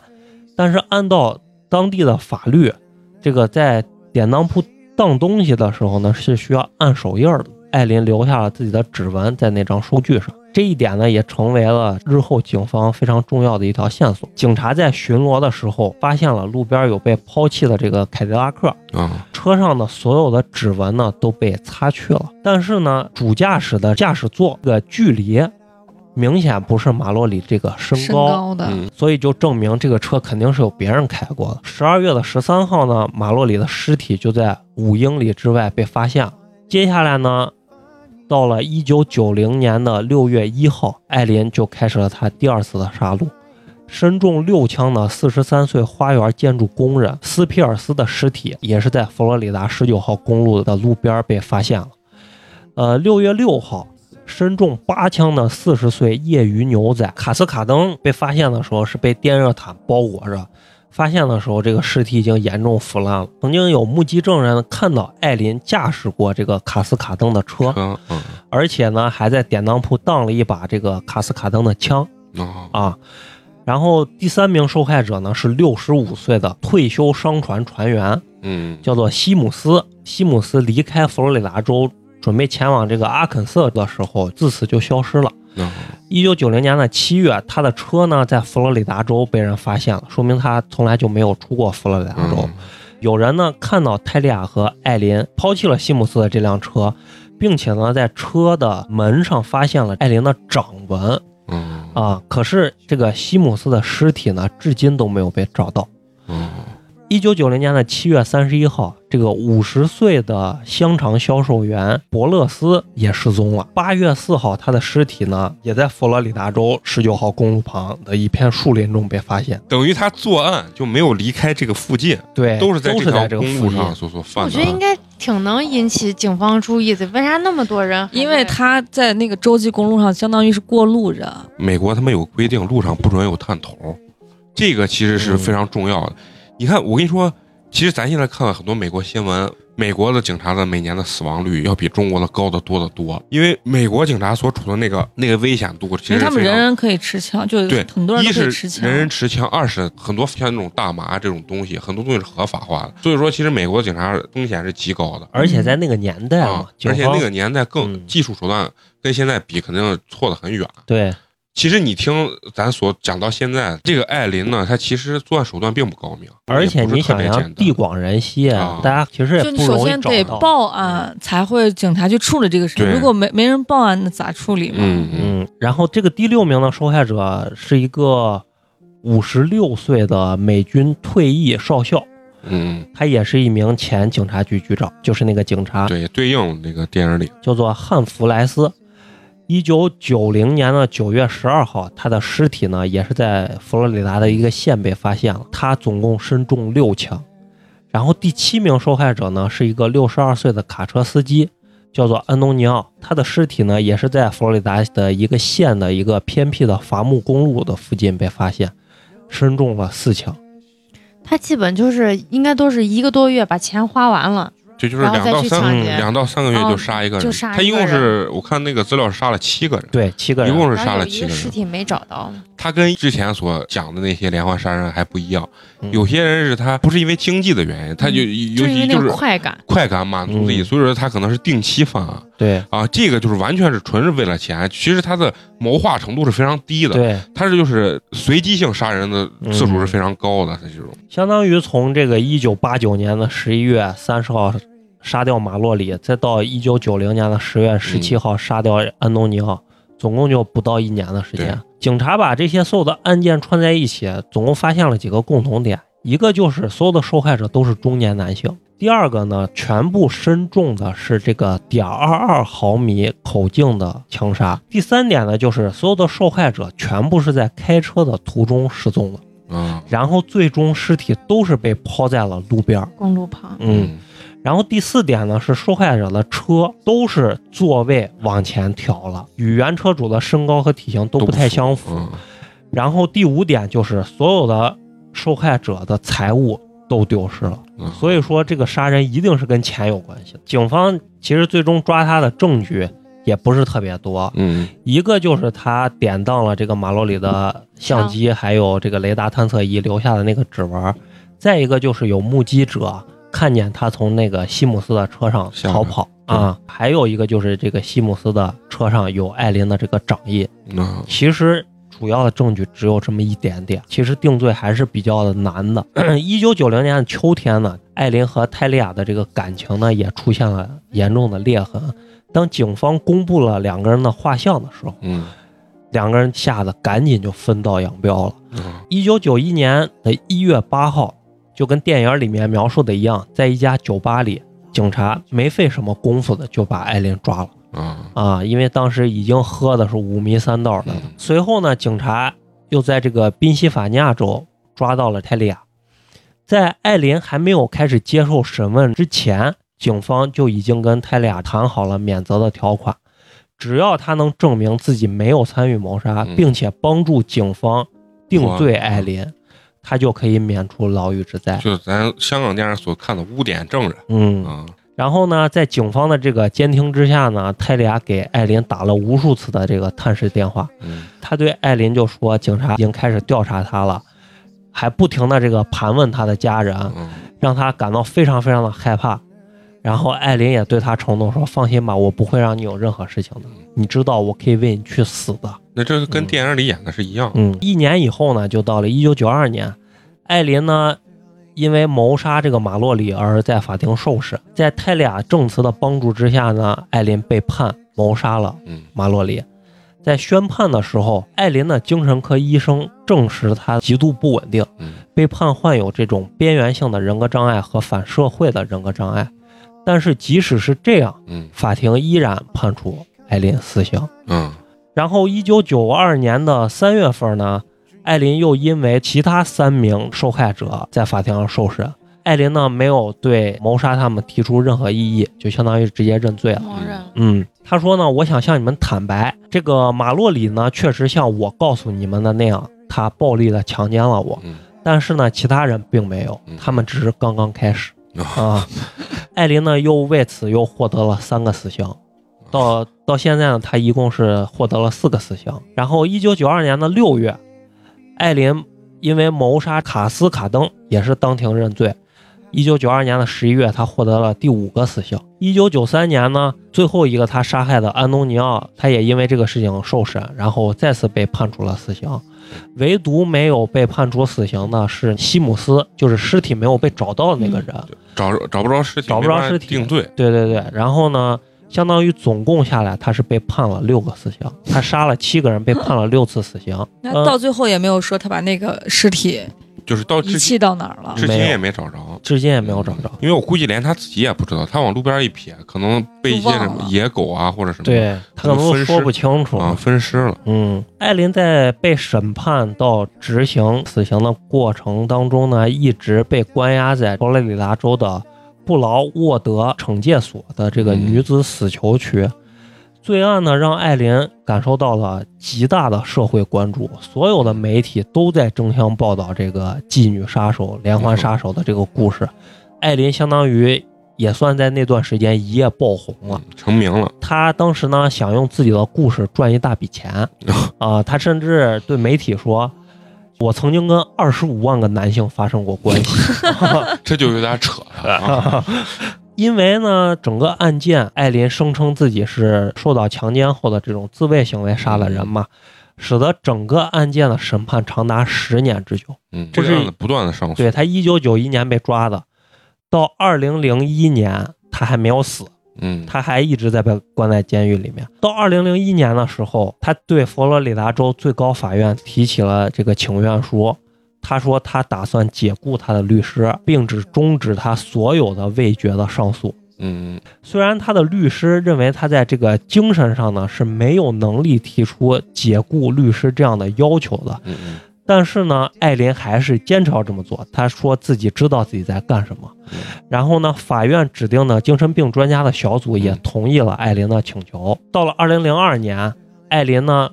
但是按照当地的法律，这个在典当铺当东西的时候呢，是需要按手印儿的。艾琳留下了自己的指纹在那张收据上，这一点呢也成为了日后警方非常重要的一条线索。警察在巡逻的时候发现了路边有被抛弃的这个凯迪拉克，啊。车上的所有的指纹呢都被擦去了，但是呢，主驾驶的驾驶座的距离明显不是马洛里这个身身高，高的，嗯。所以就证明这个车肯定是有别人开过的。十二月的十三号呢，马洛里的尸体就在五英里之外被发现了。接下来呢，到了一九九零年的六月一号，艾琳就开始了她第二次的杀戮。身中六枪的四十三岁花园建筑工人斯皮尔斯的尸体也是在佛罗里达十九号公路的路边被发现了。呃，六月六号，身中八枪的四十岁业余牛仔卡斯卡登被发现的时候是被电热毯包裹着，发现的时候这个尸体已经严重腐烂了。曾经有目击证人看到艾琳驾驶过这个卡斯卡登的车，车嗯而且呢还在典当铺当了一把这个卡斯卡登的枪啊啊。然后第三名受害者呢是六十五岁的退休商船船员，嗯叫做西姆斯。西姆斯离开佛罗里达州，准备前往这个阿肯色的时候，自此就消失了。啊一九九零年的七月，他的车呢在佛罗里达州被人发现了，说明他从来就没有出过佛罗里达州。嗯有人呢看到泰利亚和艾琳抛弃了西姆斯的这辆车，并且呢在车的门上发现了艾琳的掌纹嗯啊。可是这个西姆斯的尸体呢，至今都没有被找到。嗯一九九零年的七月三十一号，这个五十岁的香肠销售员伯勒斯也失踪了。八月四号，他的尸体呢，也在佛罗里达州十九号公路旁的一片树林中被发现。等于他作案就没有离开这个附近，对，都是在都是在这个公附近。路上所所犯的。我觉得应该挺能引起警方注意的，为啥那么多人？因为他在那个洲际公路上相当于是过路人，美国他们有规定，路上不准有探头，这个其实是非常重要的。你看，我跟你说，其实咱现在看了很多美国新闻，美国的警察的每年的死亡率要比中国的高得多得多，因为美国警察所处的那个那个危险度，其因为他们人人可以持枪，就对，很多人可以持枪。是人人持枪，二是很多像那种大麻这种东西，很多东西是合法化的。所以说，其实美国警察风险是极高的而且在那个年代嘛，啊，而且那个年代更嗯技术手段跟现在比，肯定错得很远。对其实你听咱所讲到现在，这个艾琳呢，她其实作案手段并不高明，而且你想想，地广人稀，啊大家其实也就你不容易首先得找到。报案，才会警察去处理这个事情。如果没没人报案，那咋处理嘛？嗯嗯嗯，然后这个第六名的受害者是一个五十六岁的美军退役少校，嗯，他也是一名前警察局局长，就是那个警察对，对应那个电影里，叫做汉弗莱斯。一九九零年的九月十二号，他的尸体呢也是在佛罗里达的一个县被发现了，他总共身中六枪。然后第七名受害者呢是一个六十二岁的卡车司机，叫做安东尼奥，他的尸体呢也是在佛罗里达的一个县的一个偏僻的伐木公路的附近被发现，身中了四枪。他基本就是应该都是一个多月把钱花完了，这就是两到三两到三个月哦就杀一个人，就杀他一共是我看那个资料是杀了七个人，对，七个人。一共是杀了七个人。尸体没找到。他跟之前所讲的那些连环杀人还不一样，嗯有些人是他不是因为经济的原因，他就嗯尤其就是快感，快感满足自己，嗯所以说他可能是定期犯案对啊，这个就是完全是纯是为了钱，其实他的谋划程度是非常低的，对，他是就是随机性杀人的次数是非常高的，他这种相当于从这个一九八九年的十一月三十号杀掉马洛里，再到一九九零年的十月十七号杀掉安东尼奥，总共就不到一年的时间。警察把这些所有的案件串在一起，总共发现了几个共同点：一个就是所有的受害者都是中年男性；第二个呢，全部身中的是这个点二二毫米口径的枪杀；第三点呢，就是所有的受害者全部是在开车的途中失踪的。嗯，然后最终尸体都是被抛在了路边。公路旁。嗯，然后第四点呢是受害者的车都是座位往前调了，与原车主的身高和体型都不太相符。嗯然后第五点就是所有的受害者的财物都丢失了。嗯所以说这个杀人一定是跟钱有关系的。警方其实最终抓他的证据也不是特别多，嗯一个就是他典当了这个马洛里的相机，还有这个雷达探测仪留下的那个指纹，再一个就是有目击者看见他从那个西姆斯的车上逃跑啊，还有一个就是这个西姆斯的车上有艾琳的这个掌印。嗯其实主要的证据只有这么一点点，其实定罪还是比较的难的。一九九零年的秋天呢，艾琳和泰利亚的这个感情呢也出现了严重的裂痕。当警方公布了两个人的画像的时候，嗯两个人吓得赶紧就分道扬镳了。嗯一九九一年的一月八号，就跟电影里面描述的一样，在一家酒吧里，警察没费什么功夫的就把艾琳抓了。啊啊，因为当时已经喝的是五迷三道的嗯。随后呢，警察又在这个宾夕法尼亚州抓到了泰利亚。在艾琳还没有开始接受审问之前，警方就已经跟泰利亚谈好了免责的条款，只要他能证明自己没有参与谋杀，嗯并且帮助警方定罪艾琳，他就可以免除牢狱之灾。就是咱香港电视所看的污点证人嗯，啊，然后呢，在警方的这个监听之下呢，泰利亚给艾琳打了无数次的这个探视电话。嗯他对艾琳就说，警察已经开始调查他了，还不停的这个盘问他的家人，嗯让他感到非常非常的害怕。然后艾琳也对他承诺说：“放心吧，我不会让你有任何事情的。你知道我可以为你去死的。那这跟电影里演的是一样”，嗯，一年以后呢，就到了一九九二年，艾琳呢，因为谋杀这个马洛里而在法庭受审。在泰利亚证词的帮助之下呢，艾琳被判谋杀了嗯马洛里。在宣判的时候，艾琳的精神科医生证实她极度不稳定，嗯被判患有这种边缘性的人格障碍和反社会的人格障碍。但是即使是这样，嗯法庭依然判处艾琳死刑。嗯然后，一九九二年的三月份呢，艾琳又因为其他三名受害者在法庭上受审，艾琳呢没有对谋杀他们提出任何异议，就相当于直接认罪了。嗯，他说呢，我想向你们坦白，这个马洛里呢，确实像我告诉你们的那样，他暴力的强奸了我，嗯。但是呢，其他人并没有嗯，他们只是刚刚开始。啊 啊。艾琳呢，又为此又获得了三个死刑，到到现在呢，他一共是获得了四个死刑。然后，一九九二年的六月，艾琳因为谋杀卡斯卡登也是当庭认罪。一九九二年的十一月，他获得了第五个死刑。一九九三年呢，最后一个他杀害的安东尼奥，他也因为这个事情受审，然后再次被判处了死刑。唯独没有被判处死刑的是西姆斯，就是尸体没有被找到的那个人。找找不着尸体，找不着尸体定罪，对对对，然后呢，相当于总共下来，他是被判了六个死刑，他杀了七个人，被判了六次死刑。那呃到最后也没有说他把那个尸体就是到遗弃到哪儿了？至今也没找着。至今也没有找着。因为我估计连他自己也不知道，他往路边一撇，可能被一些什么野狗啊或者什么对他可能说不清楚啊分尸了。嗯，艾琳在被审判到执行死刑的过程当中呢，一直被关押在佛罗里达州的布劳沃德惩戒所的这个女子死囚区。罪案呢，让艾琳感受到了极大的社会关注，所有的媒体都在争相报道这个妓女杀手、连环杀手的这个故事。艾琳相当于也算在那段时间一夜爆红了。成名了，她当时呢想用自己的故事赚一大笔钱 啊，她甚至对媒体说：“我曾经跟二十五万个男性发生过关系。这就有点扯了啊！” 因为呢，整个案件，艾琳声称自己是受到强奸后的这种自卫行为杀了人嘛，使得整个案件的审判长达十年之久。嗯，这是不断的上诉，对他一九九一年被抓的，到二零零一年他还没有死。嗯，他还一直在被关在监狱里面。到二零零一年的时候，他对佛罗里达州最高法院提起了这个请愿书。他说他打算解雇他的律师，并只终止他所有的未决的上诉。嗯虽然他的律师认为他在这个精神上呢是没有能力提出解雇律师这样的要求的，嗯嗯但是呢，艾琳还是坚持要这么做。她说自己知道自己在干什么。然后呢，法院指定的精神病专家的小组也同意了艾琳的请求。到了二零零二年，艾琳呢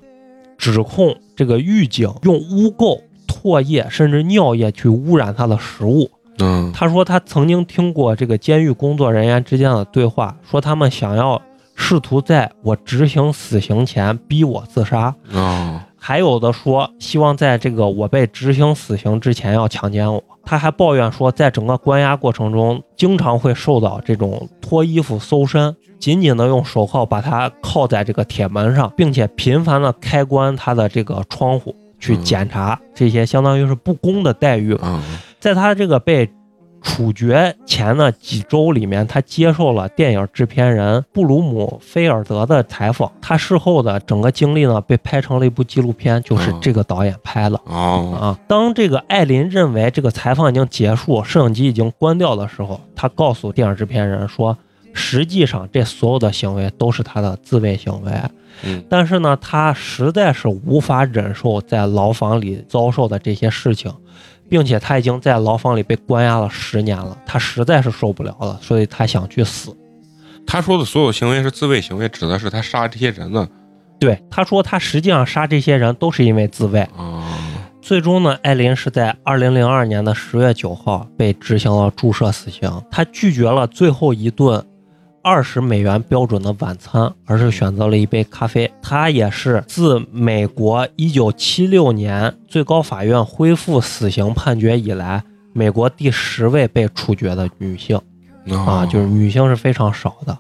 指控这个狱警用污垢、唾液甚至尿液去污染她的食物。嗯他说他曾经听过这个监狱工作人员之间的对话，说他们想要试图在我执行死刑前逼我自杀。哦还有的说希望在这个我被执行死刑之前要强奸我。他还抱怨说，在整个关押过程中，经常会受到这种脱衣服搜身，紧紧的用手铐把他铐在这个铁门上，并且频繁的开关他的这个窗户去检查这些相当于是不公的待遇在他这个被处决前的几周里面，他接受了电影制片人布鲁姆菲尔德的采访。他事后的整个经历呢，被拍成了一部纪录片，就是这个导演拍的。哦啊，当这个艾琳认为这个采访已经结束，摄影机已经关掉的时候，他告诉电影制片人说，实际上这所有的行为都是他的自卫行为。嗯但是呢，他实在是无法忍受在牢房里遭受的这些事情，并且他已经在牢房里被关押了十年了，他实在是受不了了，所以他想去死。他说的所有行为是自卫行为，指的是他杀这些人呢对，他说他实际上杀这些人都是因为自卫。啊最终呢，艾琳是在二零零二年的十月九号被执行了注射死刑。他拒绝了最后一顿二十美元标准的晚餐，而是选择了一杯咖啡。她也是自美国一九七六年最高法院恢复死刑判决以来，美国第十位被处决的女性啊，哦就是女性是非常少的。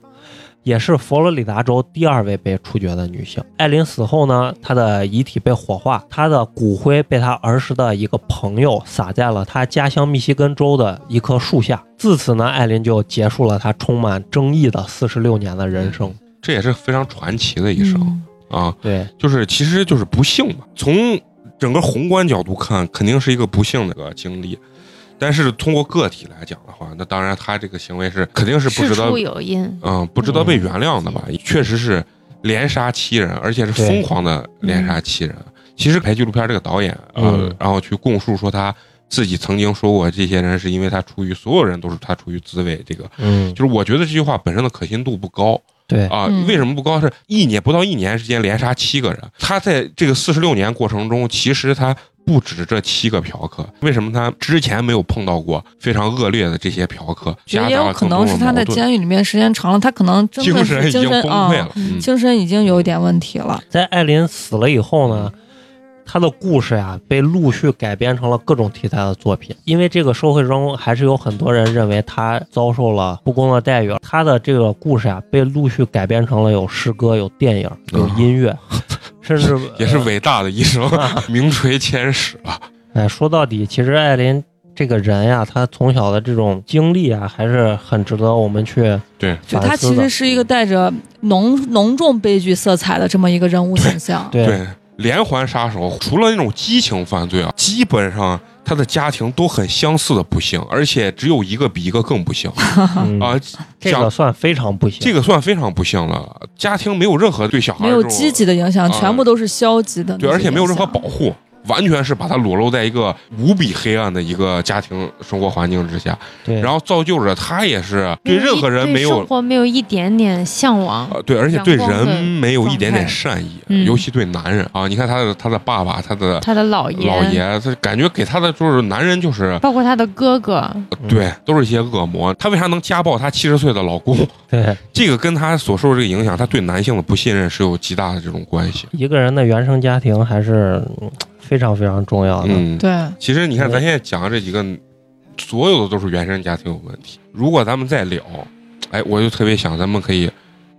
也是佛罗里达州第二位被处决的女性。艾琳死后呢，她的遗体被火化，她的骨灰被她儿时的一个朋友撒在了她家乡密西根州的一棵树下。自此呢，艾琳就结束了她充满争议的四十六年的人生。这也是非常传奇的一生嗯啊，对，就是其实就是不幸嘛。从整个宏观角度看，肯定是一个不幸的一个经历。但是通过个体来讲的话，那当然他这个行为是肯定是不事值得出有因，嗯，不值得被原谅的吧？确实是连杀七人，而且是疯狂的连杀七人。其实拍纪录片这个导演，呃嗯，然后去供述说他自己曾经说过，这些人是因为他出于所有人都是他出于自卫，这个嗯，就是我觉得这句话本身的可信度不高对，啊。嗯为什么不高？是一年不到一年时间连杀七个人，他在这个四十六年过程中，其实他。不止这七个嫖客，为什么他之前没有碰到过非常恶劣的这些嫖客？觉得也有可能是他在监狱里面时间长了，他可能真的精神已经是精神啊崩溃了。嗯精神已经有一点问题了。在艾琳死了以后呢，他的故事呀被陆续改编成了各种题材的作品。因为这个社会中还是有很多人认为他遭受了不公的待遇，他的这个故事呀被陆续改编成了有诗歌、有电影、有音乐，甚至也是伟大的一生，啊名垂千史啊。哎，说到底，其实艾琳这个人呀，她从小的这种经历啊，还是很值得我们去对，就他反思的。其实是一个带着浓浓重悲剧色彩的这么一个人物形象。对对，连环杀手，除了那种激情犯罪啊，基本上他的家庭都很相似的不幸，而且只有一个比一个更不幸 嗯啊。这个算非常不幸。这个算非常不幸了，家庭没有任何对小孩没有积极的影响，啊全部都是消极的对，而且没有任何保护，完全是把他裸露在一个无比黑暗的一个家庭生活环境之下，对，然后造就着他也是对任何人没有对生活没有一点点向往。呃，对，而且对人没有一点点善意，嗯尤其对男人啊，你看他的他的爸爸，他的他的姥爷，老爷，他感觉给他的就是男人就是包括他的哥哥，嗯对，都是一些恶魔。他为啥能家暴他七十岁的老公？对这个跟他所受的这个影响，他对男性的不信任是有极大的这种关系。一个人的原生家庭还是嗯非常非常重要的。嗯，对，其实你看，咱现在讲的这几个，所有的都是原生家庭有问题。如果咱们再聊，哎，我就特别想咱们可以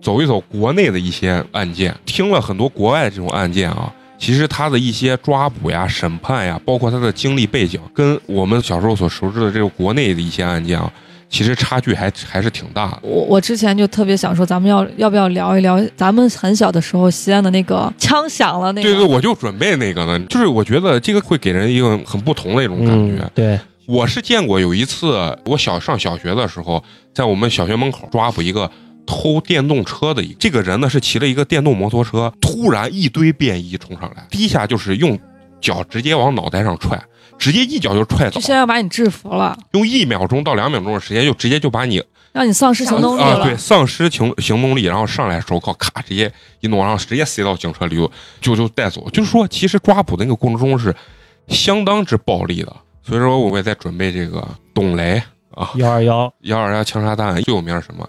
走一走国内的一些案件，听了很多国外的这种案件啊。其实他的一些抓捕呀、审判呀，包括他的经历背景，跟我们小时候所熟知的这个国内的一些案件啊，其实差距还还是挺大的。我我之前就特别想说，咱们要要不要聊一聊咱们很小的时候西安的那个枪响了那个？对对，我就准备那个呢，就是我觉得这个会给人一个很不同的一种感觉。嗯，对，我是见过有一次，我小上小学的时候，在我们小学门口抓捕一个偷电动车的一这个人呢，是骑了一个电动摩托车，突然一堆便衣冲上来，第一下就是用脚直接往脑袋上踹，直接一脚就踹倒就，现在要把你制服了，用一秒钟到两秒钟的时间就直接就把你让你丧失行动力啊、了。对，丧失行行动力，然后上来手铐咔直接一弄，然后直接塞到警车里就就就带走。就是说，其实抓捕的那个过程中是相当之暴力的。所以说，我也在准备这个董雷啊，幺二幺，幺二幺枪杀弹最有名是什么？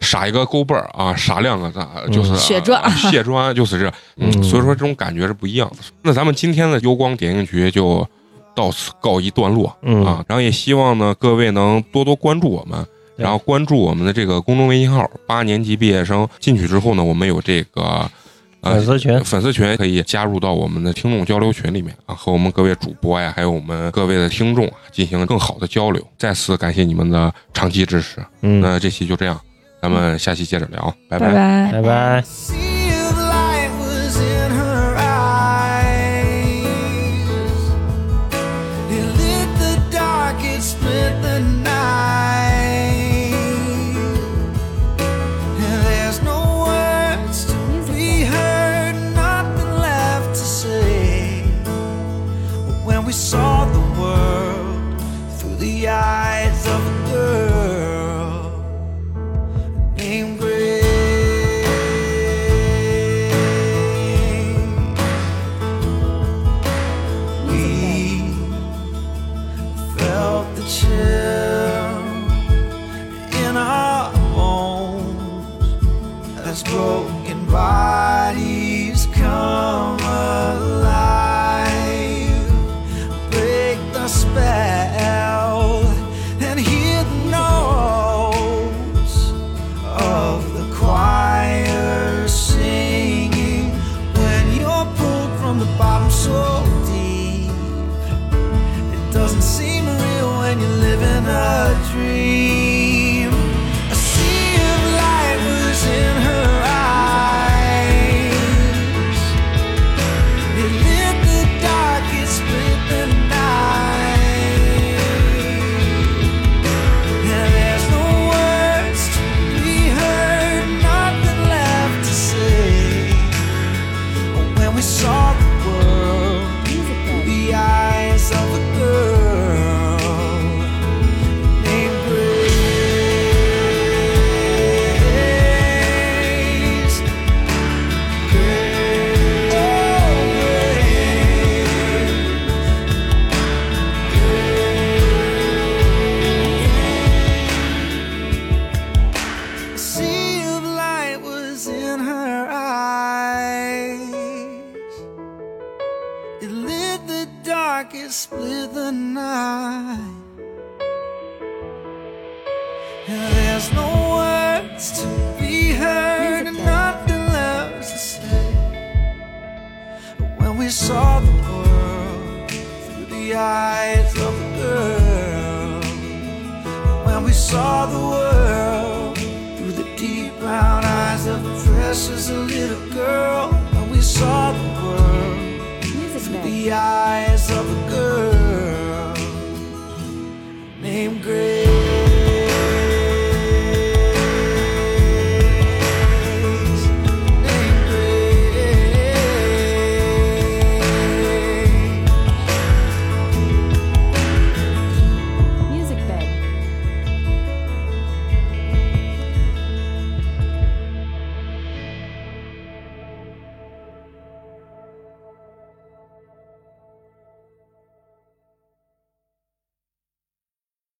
撒一个勾背儿啊，撒两个咋就是、嗯血砖啊血砖就是这，嗯，嗯所以说这种感觉是不一样的。那咱们今天的幽光点映局就到此告一段落嗯啊，然后也希望呢各位能多多关注我们，然后关注我们的这个公众微信号八年级毕业生。进去之后呢，我们有这个呃粉丝群，粉丝群可以加入到我们的听众交流群里面啊，和我们各位主播呀，还有我们各位的听众啊进行更好的交流。再次感谢你们的长期支持。嗯，那这期就这样，咱们下期接着聊，拜拜拜。拜